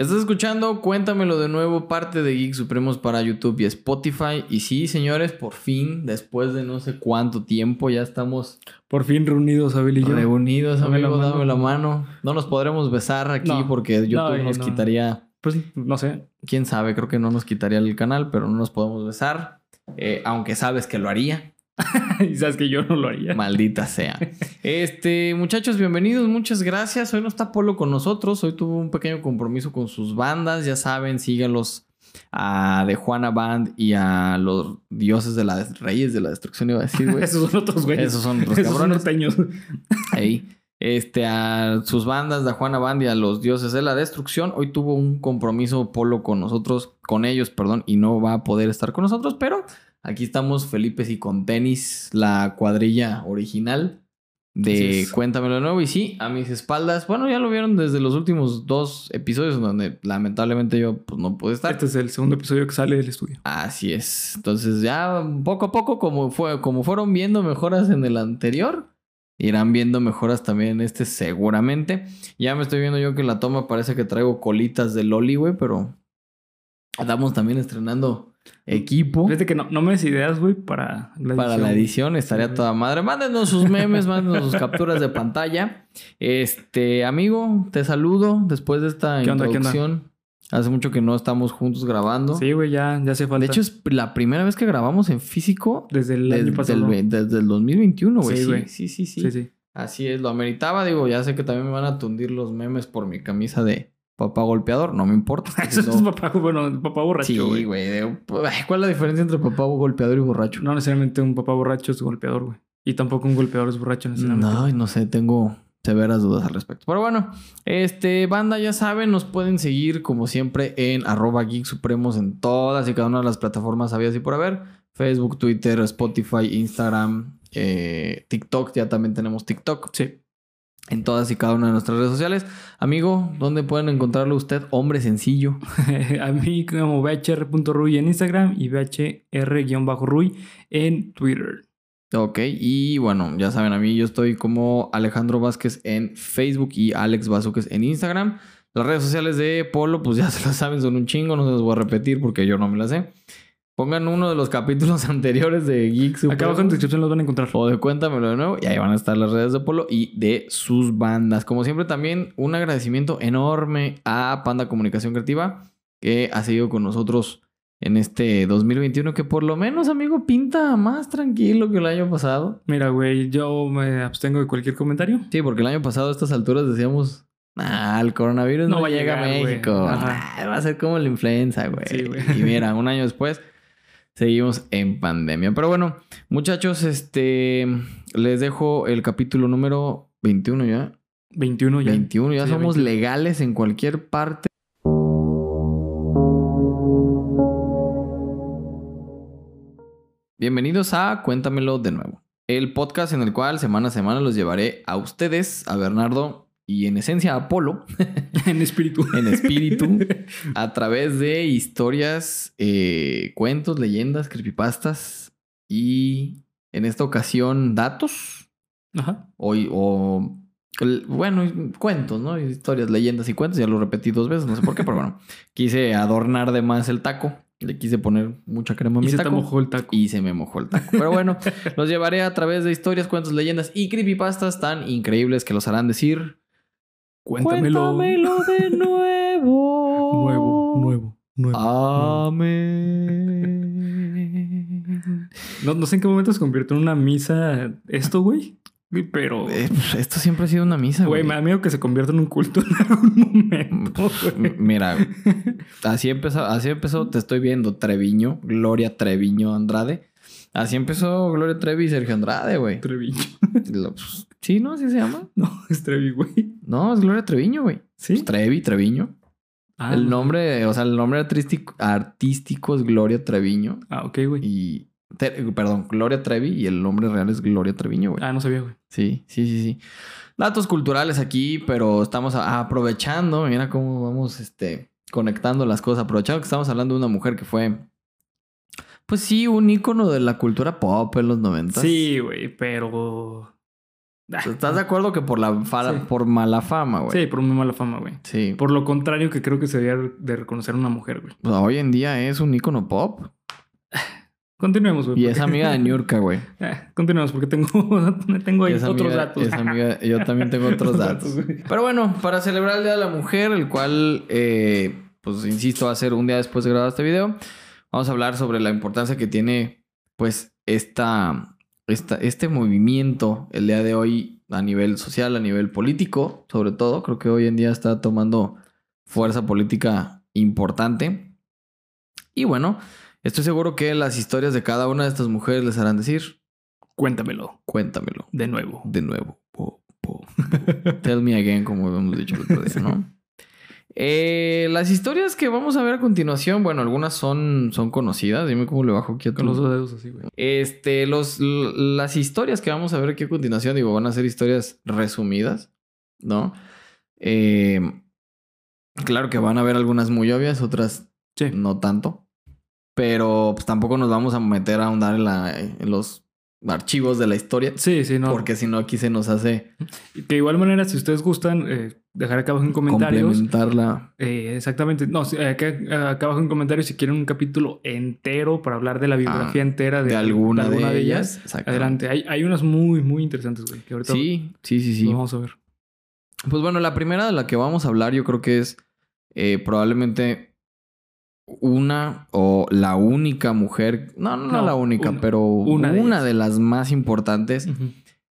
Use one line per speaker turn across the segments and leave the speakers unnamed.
Estás escuchando Cuéntamelo de nuevo, parte de Geek Supremos para YouTube y Spotify. Y sí, señores, por fin, después de no sé cuánto tiempo, ya estamos
Por fin reunidos, Abel y yo.
reunidos,
Dame
amigo. Dame la mano. No nos podremos besar aquí
No.
porque YouTube
No,
nos
no.
quitaría,
Pues sí, no sé.
quién sabe, creo que no nos quitaría el canal, pero no nos podemos besar. Eh, aunque sabes que lo haría.
y sabes que yo no lo haría.
Maldita sea. Este, muchachos, bienvenidos, muchas gracias. Hoy no está Polo con nosotros. Hoy tuvo un pequeño compromiso con sus bandas. Ya saben, síganlos a de Juana Band y a los dioses de la Reyes de la Destrucción, iba a decir, güey.
Esos son otros güeyes.
Esos son
Esos son
cabrones.
norteños.
Ahí. Este, a sus bandas de Juana Band y a los dioses de la destrucción. Hoy tuvo un compromiso Polo con nosotros, con ellos, perdón, y no va a poder estar con nosotros, pero aquí estamos Felipe y con tenis, la cuadrilla original de. Cuéntamelo de nuevo. Y sí, a mis espaldas, bueno, ya lo vieron desde los últimos dos episodios donde lamentablemente yo pues, no pude estar.
Este es el segundo episodio que sale del estudio.
Así es. Entonces ya poco a poco, como, fue, como fueron viendo mejoras en el anterior, irán viendo mejoras también en este seguramente. Ya me estoy viendo yo que en la toma parece que traigo colitas de Loli, güey, pero estamos también estrenando equipo.
Fíjate que no, no me des ideas, güey, para la
Para la
edición.
edición estaría
Sí.
toda madre. Mándenos sus memes, mándenos sus capturas de pantalla. Este, amigo, te saludo después de esta
¿Qué onda, qué onda?
introducción. Hace mucho que no estamos juntos grabando.
Sí, güey, ya, ya hace falta.
De hecho, es la primera vez que grabamos en físico
desde el
desde,
año pasado.
desde el 2021, güey.
Sí,
Sí,
güey.
sí, sí, sí,
Sí, sí.
Así es, lo ameritaba. Digo, ya sé que también me van a tundir los memes por mi camisa de papá golpeador. No me importa.
Eso es papá, bueno, papá borracho,
Sí,
güey.
¿Cuál es la diferencia entre papá golpeador y borracho?
No necesariamente un papá borracho es golpeador, güey. Y tampoco un golpeador es borracho necesariamente.
No, no sé, tengo severas dudas al respecto. Pero bueno, este, banda, ya saben, nos pueden seguir como siempre en arroba Geek Supremos en todas y cada una de las plataformas habidas y por haber. Facebook, Twitter, Spotify, Instagram, eh, TikTok, ya también tenemos TikTok.
Sí.
En todas y cada una de nuestras redes sociales. Amigo, ¿dónde pueden encontrarlo usted? Hombre sencillo.
A mí como bhr.ruy en Instagram y bhr-ruy en Twitter.
Ok, y bueno, ya saben, a mí yo estoy como Alejandro Vázquez en Facebook y Alex Vázquez en Instagram. Las redes sociales de Polo, pues ya se las saben, son un chingo, no se los voy a repetir porque yo no me las sé. Pongan uno de los capítulos anteriores de Geek
Acá abajo en descripción los van a encontrar.
o de Cuéntamelo de nuevo y ahí van a estar las redes de Polo y de sus bandas. Como siempre, también un agradecimiento enorme a Panda Comunicación Creativa que ha seguido con nosotros en este 2021 que por lo menos, amigo, pinta más tranquilo que el año pasado.
Mira, güey, yo me abstengo de cualquier comentario.
Sí, porque el año pasado a estas alturas decíamos, ah, el coronavirus no,
No va a
llega a
llegar, güey".
México. Va a ser como la influenza, güey.
Sí, güey.
Y mira, un año después seguimos en pandemia. Pero bueno, muchachos, este les dejo el capítulo número 21 ya.
21 ya.
21, ya
Sí,
somos
21.
legales en cualquier parte. Bienvenidos a Cuéntamelo de nuevo, el podcast en el cual semana a semana los llevaré a ustedes, a Bernardo y en esencia Apolo,
en espíritu.
en espíritu, a través de historias, eh, cuentos, leyendas, creepypastas y en esta ocasión datos
Ajá.
o, bueno, cuentos, ¿no? Historias, leyendas y cuentos. Ya lo repetí dos veces, no sé por qué, pero bueno. Quise adornar de más el taco. Le quise poner mucha crema a
Y
mi
se te
taco.
mojó el taco.
Y se me mojó el taco. Pero bueno, los llevaré a través de historias, cuentos, leyendas y creepypastas tan increíbles que los harán decir...
Cuéntamelo.
Cuéntamelo de nuevo.
Nuevo, nuevo, nuevo.
Amén.
No, no sé en qué momento se convirtió en una misa esto, güey. Pero,
Eh, pues, esto siempre ha sido una misa,
güey,
güey.
me da miedo que se convierta en un culto en algún momento, güey.
Mira, así empezó, así empezó, te estoy viendo, Treviño, Gloria Treviño Andrade. Así empezó Gloria Trevi y Sergio Andrade, güey.
Treviño.
Lo- Sí, ¿no? ¿Así se llama?
No, es Trevi, güey.
No, es Gloria Treviño, güey.
¿Sí?
Pues Trevi, Treviño.
Ah,
el
no.
nombre, o sea, el nombre artístico, artístico es Gloria Treviño.
Ah, ok, güey.
Y Te- perdón, Gloria Trevi y el nombre real es Gloria Treviño, güey.
Ah, no sabía, güey.
Sí, sí, sí, sí. Datos culturales aquí, pero estamos aprovechando, mira cómo vamos este, conectando las cosas, aprovechando que estamos hablando de una mujer que fue, pues sí, un ícono de la cultura pop en los 90.
Sí, güey, pero. Ah,
¿Estás de acuerdo que por la fa-
Sí.
por mala fama, güey?
Sí, por muy mala fama, güey.
Sí.
Por lo contrario, que creo que se debía de reconocer a una mujer, güey.
Pues hoy en día es un ícono pop
Continuemos, güey.
y
porque-
es amiga de Niurka, güey.
Ah, continuemos, porque tengo, tengo ahí otros
amiga-
datos.
es amiga- yo también tengo otros datos. Pero bueno, para celebrar el Día de la Mujer, el cual, eh, pues insisto, va a ser un día después de grabar este video, vamos a hablar sobre la importancia que tiene, pues, esta, esta, este movimiento el día de hoy a nivel social, a nivel político, sobre todo. Creo que hoy en día está tomando fuerza política importante. Y bueno, estoy seguro que las historias de cada una de estas mujeres les harán decir,
Cuéntamelo
cuéntamelo
de nuevo.
de nuevo. Po, po, po. Tell me again, como hemos dicho el otro día, ¿no? Eh, las historias que vamos a ver a continuación, bueno, algunas son, son conocidas. Dime cómo le bajo aquí a tu-
Con los dos dedos así, güey.
Este, los, las historias que vamos a ver aquí a continuación, digo, van a ser historias resumidas, ¿no? Eh, claro que van a haber algunas muy obvias, otras
Sí.
no tanto. Pero pues, tampoco nos vamos a meter a ahondar en, la, en los archivos de la historia.
Sí, sí, no.
Porque si no, aquí se nos hace
De igual manera, si ustedes gustan, eh, dejar acá abajo en comentarios.
complementarla.
eh, exactamente. No, acá, acá abajo en comentarios si quieren un capítulo entero para hablar de la biografía entera de,
Ah, de alguna, de,
alguna
ellas. Exactamente.
Adelante. Hay, hay unas muy, muy interesantes, güey. Que ahorita
Sí, sí, sí, sí.
vamos a ver.
Pues bueno, la primera de la que vamos a hablar yo creo que es eh, probablemente una o la única mujer, no, no, no
No,
la única,
una.
pero
Una
una,
de
las más importantes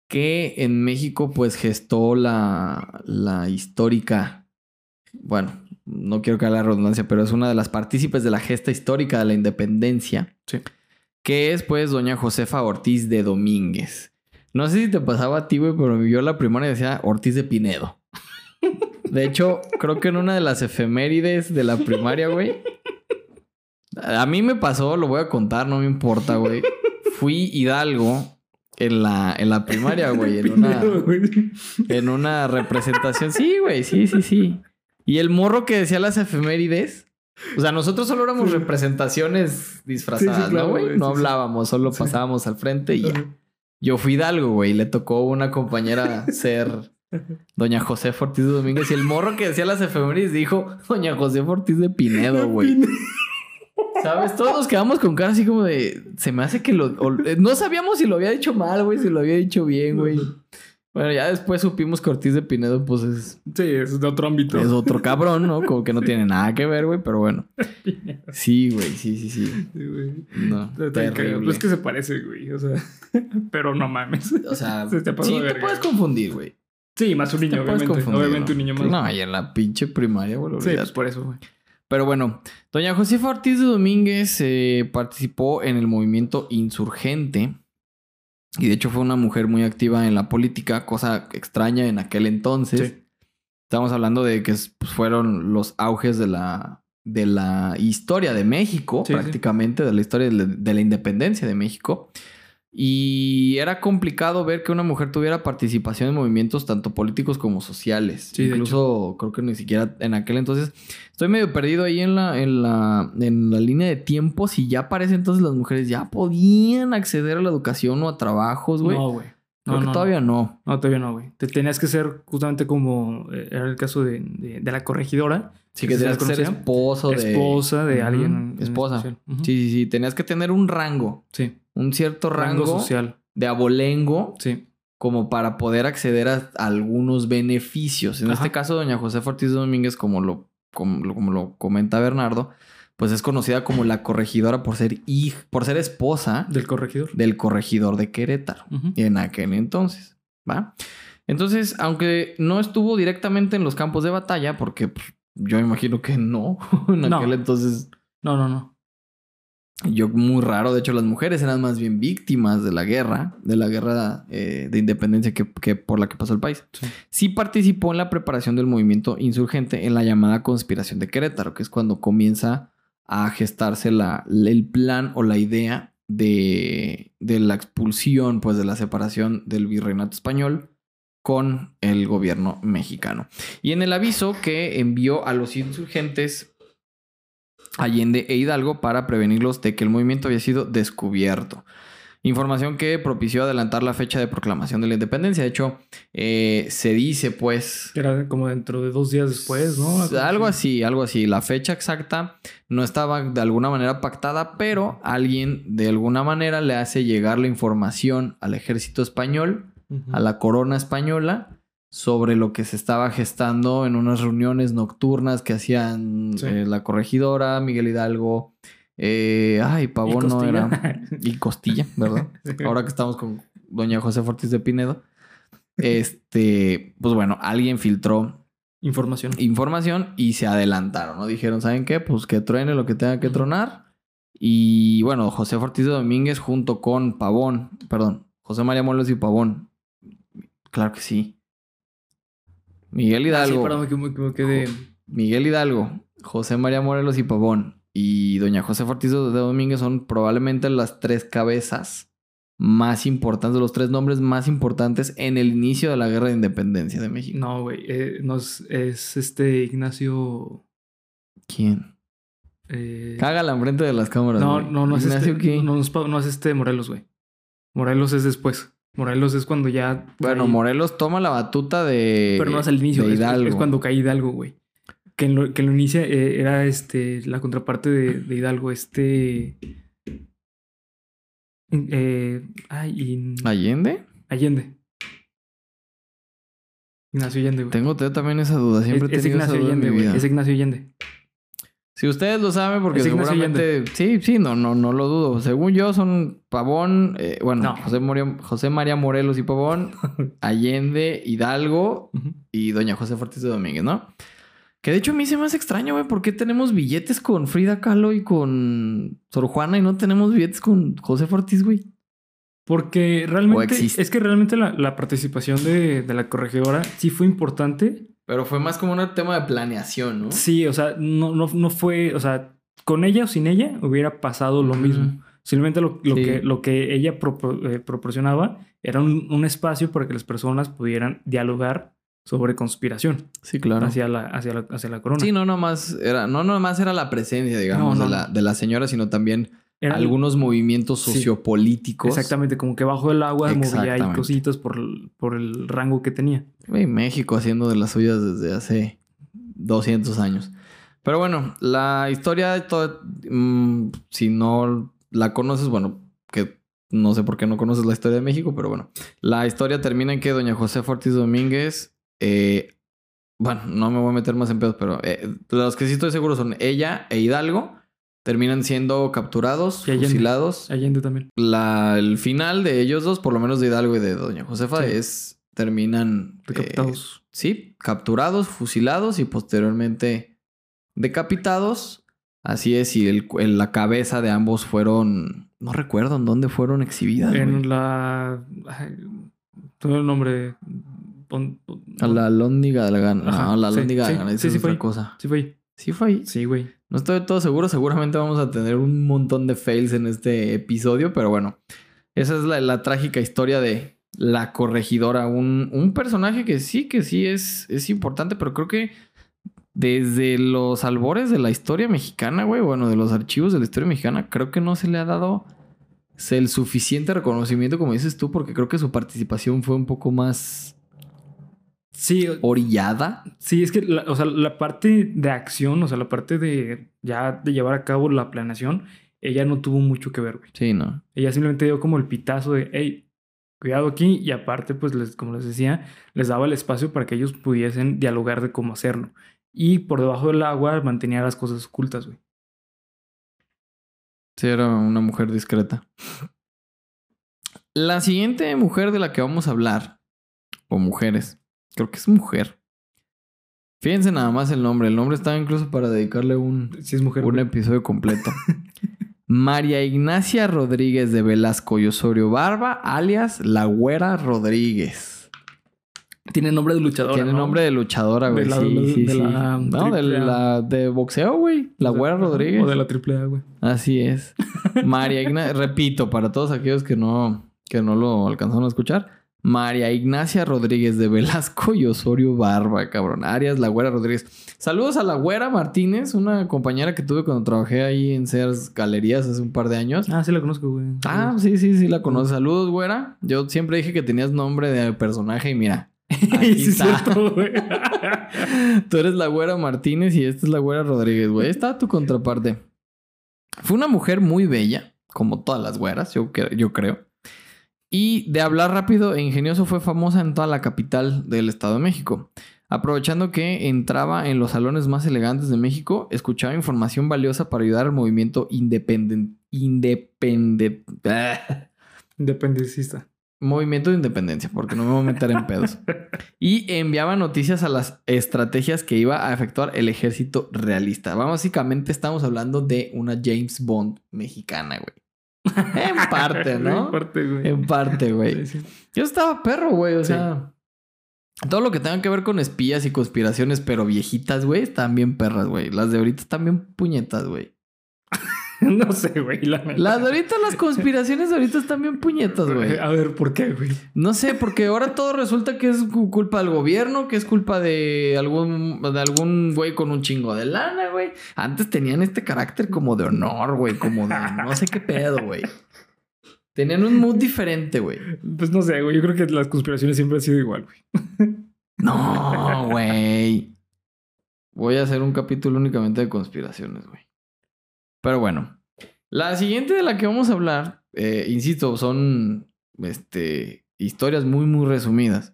que en México pues gestó la, la histórica, bueno, no quiero que haga la redundancia, pero es una de las partícipes de la gesta histórica de la independencia,
Sí.
que es pues doña Josefa Ortiz de Domínguez. No sé si te pasaba a ti, güey, pero yo la primaria decía Ortiz de Pinedo. De hecho, creo que en una de las efemérides de la primaria, güey. A mí me pasó, lo voy a contar, no me importa, güey. Fui Hidalgo en la, en la primaria, güey. En una, en una representación. Sí, güey, sí, sí, sí. Y el morro que decía las efemérides. O sea, nosotros solo éramos representaciones disfrazadas,
Sí, sí, claro,
¿no, güey? No hablábamos, solo pasábamos al frente y ya. Yo fui Hidalgo, güey. Le tocó una compañera ser Doña José Ortiz de Domínguez. Y el morro que decía las efemérides dijo Doña José Ortiz de Pinedo, güey. ¿Sabes? Todos nos quedamos con cara así como de... Se me hace que lo... o- eh, no sabíamos si lo había dicho mal, güey. Si lo había dicho bien, güey. Bueno, ya después supimos que Ortiz de Pinedo, pues es,
Sí, es de otro ámbito.
es otro cabrón, ¿no? Como que no tiene nada que ver, güey. Pero bueno. Sí, güey. Sí, sí, sí.
Sí, güey.
No, terrible.
Pues es que se parece, güey. O sea, pero no mames.
O sea,
Se te pasó
sí te
verga,
puedes
güey.
confundir, güey.
Sí, más un niño, obviamente. obviamente
¿no?
un niño más.
No, y en la pinche primaria, güey.
sí, pues por eso, güey.
Pero bueno, doña Josefa Ortiz de Domínguez eh, participó en el movimiento insurgente y de hecho fue una mujer muy activa en la política, cosa extraña en aquel entonces.
Sí.
Estamos hablando de que pues, fueron los auges de la, de la historia de México,
Sí, sí.
prácticamente, de la historia de la, de la independencia de México. Y era complicado ver que una mujer tuviera participación en movimientos tanto políticos como sociales.
Sí,
Incluso creo que ni siquiera en aquel entonces. Estoy medio perdido ahí en la, en la, en la línea de tiempos y ya parece entonces las mujeres ya podían acceder a la educación o a trabajos, güey.
No, güey. No,
creo que
no,
todavía no.
No, todavía no, güey. Te tenías que ser justamente como eh, era el caso de, de, de la corregidora.
Sí, que
¿Sí
tenías que ser esposo de...
Esposa de
Ujú,
alguien. en- en
Esposa.
especial. Ujú.
Sí, sí, sí. Tenías que tener un rango.
Sí.
Un cierto rango,
Rango social.
de abolengo
Sí.
como para poder acceder a, algunos beneficios. En
Ajá.
este caso, doña Josefa Ortiz Domínguez, como lo, como, lo- como lo comenta Bernardo, pues es conocida como la corregidora por ser hij- por ser esposa
Del corregidor.
del corregidor de Querétaro en aquel entonces, ¿va? Entonces, aunque no estuvo directamente en los campos de batalla, porque pues, yo imagino que no, en
No.
aquel entonces
No, no, no.
Yo muy raro, de hecho las mujeres eran más bien víctimas de la guerra, de la guerra eh, de independencia que, que por la que pasó el país.
Sí.
Sí participó en la preparación del movimiento insurgente en la llamada conspiración de Querétaro, que es cuando comienza a gestarse la, el plan o la idea de, de la expulsión, pues de la separación del virreinato español con el gobierno mexicano. Y en el aviso que envió a los insurgentes Allende e Hidalgo para prevenirlos de que el movimiento había sido descubierto. Información que propició adelantar la fecha de proclamación de la independencia. De hecho, eh, se dice pues...
Era como dentro de dos días después, ¿no?
Algo así, algo así. La fecha exacta no estaba de alguna manera pactada, pero alguien de alguna manera le hace llegar la información al ejército español, a la corona española, sobre lo que se estaba gestando en unas reuniones nocturnas que hacían
Sí.
eh, la corregidora, Miguel Hidalgo. eh, ay, Pavón no era. Y Costilla, ¿verdad? Ahora que estamos con doña José Ortiz de Pinedo. Este, pues bueno, alguien filtró
Información.
información y se adelantaron, ¿no? Dijeron, ¿saben qué? Pues que truene lo que tenga que tronar. Y bueno, José Ortiz de Domínguez junto con Pavón, perdón, José María Moles y Pavón. Claro que sí. Miguel
Ah, sí,
Hidalgo.
perdón, que me equivoqué de...
Miguel Hidalgo, José María Morelos y Pavón y doña José Ortiz de Domínguez son probablemente las tres cabezas más importantes, los tres nombres más importantes en el inicio de la guerra de independencia de México.
No, güey. eh, no es, es este Ignacio...
¿Quién?
eh,
Cágala enfrente de las cámaras.
no, no, no es
Ignacio,
este...
¿qué?
No, no es, Pa- no es este Morelos, güey. Morelos es después. Morelos es cuando ya...
Bueno,
cae-
Morelos toma la batuta de.
Pero no es al inicio,
de
es, es-
Hidalgo.
es cuando cae Hidalgo, güey. Que en lo, que en lo inicia eh, era este la contraparte de, de Hidalgo, este. Eh, ay,
¿Allende?
Allende. Ignacio Allende, güey.
Tengo también esa duda. Siempre
es,
he
es
tenido esa
Ignacio
duda en
Allende,
mi vida.
Es Ignacio Allende.
Si ustedes lo saben, porque seguramente. Sí, sí, no, no, no lo dudo. Según yo, son Pavón, eh, bueno,
No.
José, Moria- José María Morelos y Pavón, Allende, Hidalgo y Doña José Ortiz de Domínguez, ¿no? Que de hecho a mí se me hace extraño, güey. ¿Por qué tenemos billetes con Frida Kahlo y con Sor Juana y no tenemos billetes con José Ortiz, güey?
Porque realmente. Es que realmente la, la participación de, de la corregidora sí fue importante.
Pero fue más como un tema de planeación, ¿no?
Sí, o sea, no, no, no fue. O sea, con ella o sin ella hubiera pasado lo mismo. Simplemente lo, lo
Sí.
que, lo que ella propor- eh, proporcionaba era un, un espacio para que las personas pudieran dialogar sobre conspiración
Sí, claro.
hacia, la, hacia, la, hacia la corona.
Sí, no nomás era, no nomás era la presencia, digamos,
No, no,
de, la, de la señora, sino también
Era-
algunos movimientos
Sí.
sociopolíticos.
Exactamente, como que bajo el agua movía ahí cositas por el, por el rango que tenía.
Güey, México haciendo de las suyas desde hace 200 años. Pero bueno, la historia de todo, mm, si no la conoces, bueno, que no sé por qué no conoces la historia de México, pero bueno, la historia termina en que doña José Ortiz Domínguez, eh, bueno, no me voy a meter más en pedos, pero eh, los que sí estoy seguro son ella e Hidalgo, terminan siendo capturados,
Y Allende.
fusilados.
Allende también.
La, el final de ellos dos, por lo menos de Hidalgo y de doña Josefa,
Sí.
es terminan eh,
Decapitados.
sí, capturados, fusilados y posteriormente decapitados. Así es, y el, el- la cabeza de ambos fueron, no recuerdo en dónde fueron exhibidas.
en la. Todo el nombre.
A la lóndiga de la gana. No, la
sí,
lóndiga de
sí,
la gana,
sí,
es
sí
otra
fue.
cosa.
Sí, fue ahí.
Sí fue ahí.
Sí, güey.
No estoy todo seguro, seguramente vamos a tener un montón de fails en este episodio, pero bueno, esa es la, la trágica historia de la corregidora, un, un personaje que sí, que sí es, es importante, pero creo que desde los albores de la historia mexicana, güey, bueno, de los archivos de la historia mexicana, creo que no se le ha dado el suficiente reconocimiento, como dices tú, porque creo que su participación fue un poco más
Sí,
orillada.
Sí, es que, la, o sea, la parte de acción, o sea, la parte de ya de llevar a cabo la planeación, ella no tuvo mucho que ver, güey.
Sí, ¿no?
Ella simplemente dio como el pitazo de, hey, cuidado aquí, y aparte, pues, les, como les decía, les daba el espacio para que ellos pudiesen dialogar de cómo hacerlo. Y por debajo del agua mantenía las cosas ocultas, güey.
Sí, era una mujer discreta. La siguiente mujer de la que vamos a hablar, o mujeres, creo que es mujer. Fíjense nada más el nombre. El nombre está incluso para dedicarle un,
Si es mujer.
un
güey.
episodio completo. María Ignacia Rodríguez de Velasco y Osorio Barba, alias La Güera Rodríguez.
Tiene nombre de luchadora.
Tiene
¿no?
nombre de luchadora, güey.
De la-
sí, sí,
de
sí.
la
no, de la de boxeo, güey. La
O sea,
Rodríguez.
O de la triple A, güey.
Así es. María Ignacia, repito, para todos aquellos que no, que no lo alcanzaron a escuchar. María Ignacia Rodríguez de Velasco y Osorio Barba, cabrón. Arias, la güera Rodríguez. Saludos a la güera Martínez, una compañera que tuve cuando trabajé ahí en Sears Galerías hace un par de años.
Ah, sí la conozco, güey.
Ah, sí, sí, sí, la conoces. Saludos, güera. Yo siempre dije que tenías nombre de personaje y mira. Aquí
sí, es
está.
cierto, güey.
Tú eres la güera Martínez y esta es la güera Rodríguez, güey. Está tu contraparte. Fue una mujer muy bella, como todas las güeras, yo creo. Y de hablar rápido e ingenioso fue famosa en toda la capital del Estado de México. Aprovechando que entraba en los salones más elegantes de México, escuchaba información valiosa para ayudar al movimiento independent... Independent...
Independentista.
Movimiento de independencia, porque no me voy a meter en pedos. Y enviaba noticias a las estrategias que iba a efectuar el ejército realista. Básicamente estamos hablando de una James Bond mexicana, güey. En parte, ¿no?
En parte, güey.
En parte, güey.
Sí, sí.
Yo estaba perro, güey. O
Sí.
sea, todo lo que tenga que ver con espías y conspiraciones, pero viejitas, güey, están bien perras, güey. Las de ahorita están bien puñetas, güey.
No sé, güey. La.
Las ahorita, las conspiraciones ahorita están bien puñetas, güey.
A ver, ¿por qué, güey?
No sé, porque ahora todo resulta que es cu- culpa del gobierno, que es culpa de algún de algún güey con un chingo de lana, güey. Antes tenían este carácter como de honor, güey, como de no sé qué pedo, güey. Tenían un mood diferente, güey.
Pues no sé, güey. Yo creo que las conspiraciones siempre han sido igual, güey.
No, güey. Voy a hacer un capítulo únicamente de conspiraciones, güey. Pero bueno, la siguiente de la que vamos a hablar, eh, insisto, son este, historias muy, muy resumidas.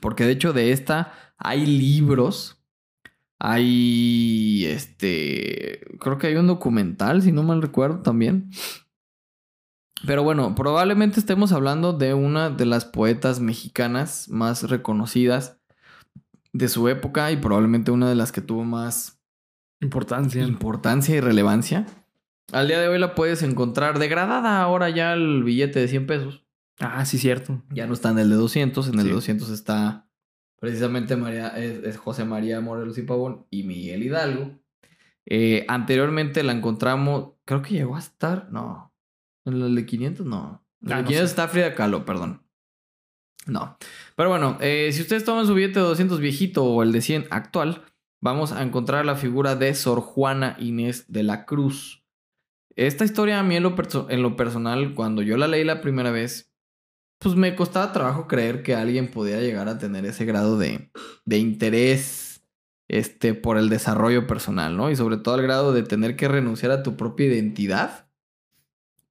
Porque de hecho de esta hay libros, hay, este, creo que hay un documental, si no mal recuerdo también. Pero bueno, probablemente estemos hablando de una de las poetas mexicanas más reconocidas de su época y probablemente una de las que tuvo más
Importancia.
importancia y relevancia. Al día de hoy la puedes encontrar degradada ahora ya el billete de 100 pesos.
Ah, sí, cierto.
Ya no está en el de 200, en el
Sí.
de 200 está precisamente María, es, es José María Morelos y Pavón y Miguel Hidalgo. Eh, anteriormente la encontramos, creo que llegó a estar, no, en el de 500 no. En el
Ah,
de
no
500
sé.
está Frida Kahlo, perdón. No. Pero bueno, eh, si ustedes toman su billete de 200 viejito o el de 100 actual, vamos a encontrar la figura de Sor Juana Inés de la Cruz. Esta historia a mí en lo, en lo personal, cuando yo la leí la primera vez, pues me costaba trabajo creer que alguien podía llegar a tener ese grado de, de interés este, por el desarrollo personal, ¿no? Y sobre todo el grado de tener que renunciar a tu propia identidad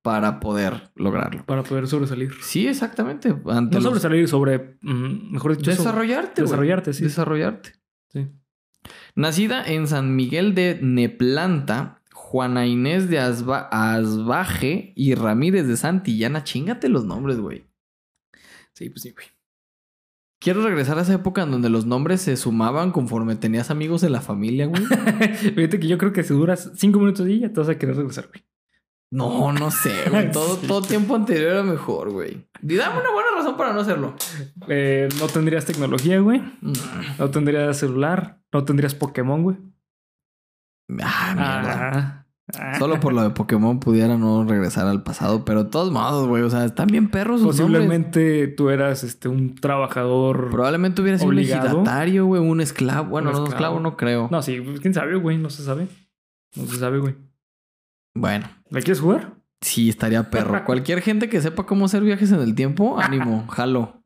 para poder lograrlo.
Para poder sobresalir.
Sí, exactamente. Ante
No
los-
sobresalir sobre, mm, mejor dicho, sobre-
Desarrollarte. güey.
desarrollarte, sí.
Desarrollarte.
Sí.
Nacida en San Miguel de Neplanta, Juana Inés de Asba- Asbaje y Ramírez de Santillana. Chingate los nombres, güey.
Sí, pues sí, güey.
Quiero regresar a esa época en donde los nombres se sumaban conforme tenías amigos en la familia, güey.
Fíjate que yo creo que si duras cinco minutos y ya te vas a querer regresar, güey.
No, no sé, güey. Todo, todo tiempo anterior era mejor, güey. Y dame una buena razón para no hacerlo.
Eh, no tendrías tecnología, güey.
Mm.
No tendrías celular. No tendrías Pokémon, güey.
Ah, mierda.
Ah, ah.
Solo por lo de Pokémon pudiera no regresar al pasado, pero de todos modos, güey, o sea, están bien perros nombres.
Posiblemente tú eras este, un trabajador.
Probablemente hubiera sido un ejidatario, güey, un esclavo. Bueno,
Un
no, un
esclavo.
esclavo no creo.
No, sí, pues, quién sabe, güey. No se sabe. No se sabe, güey.
Bueno,
¿La quieres jugar?
sí, estaría perro. Cualquier gente que sepa cómo hacer viajes en el tiempo, ánimo, jalo.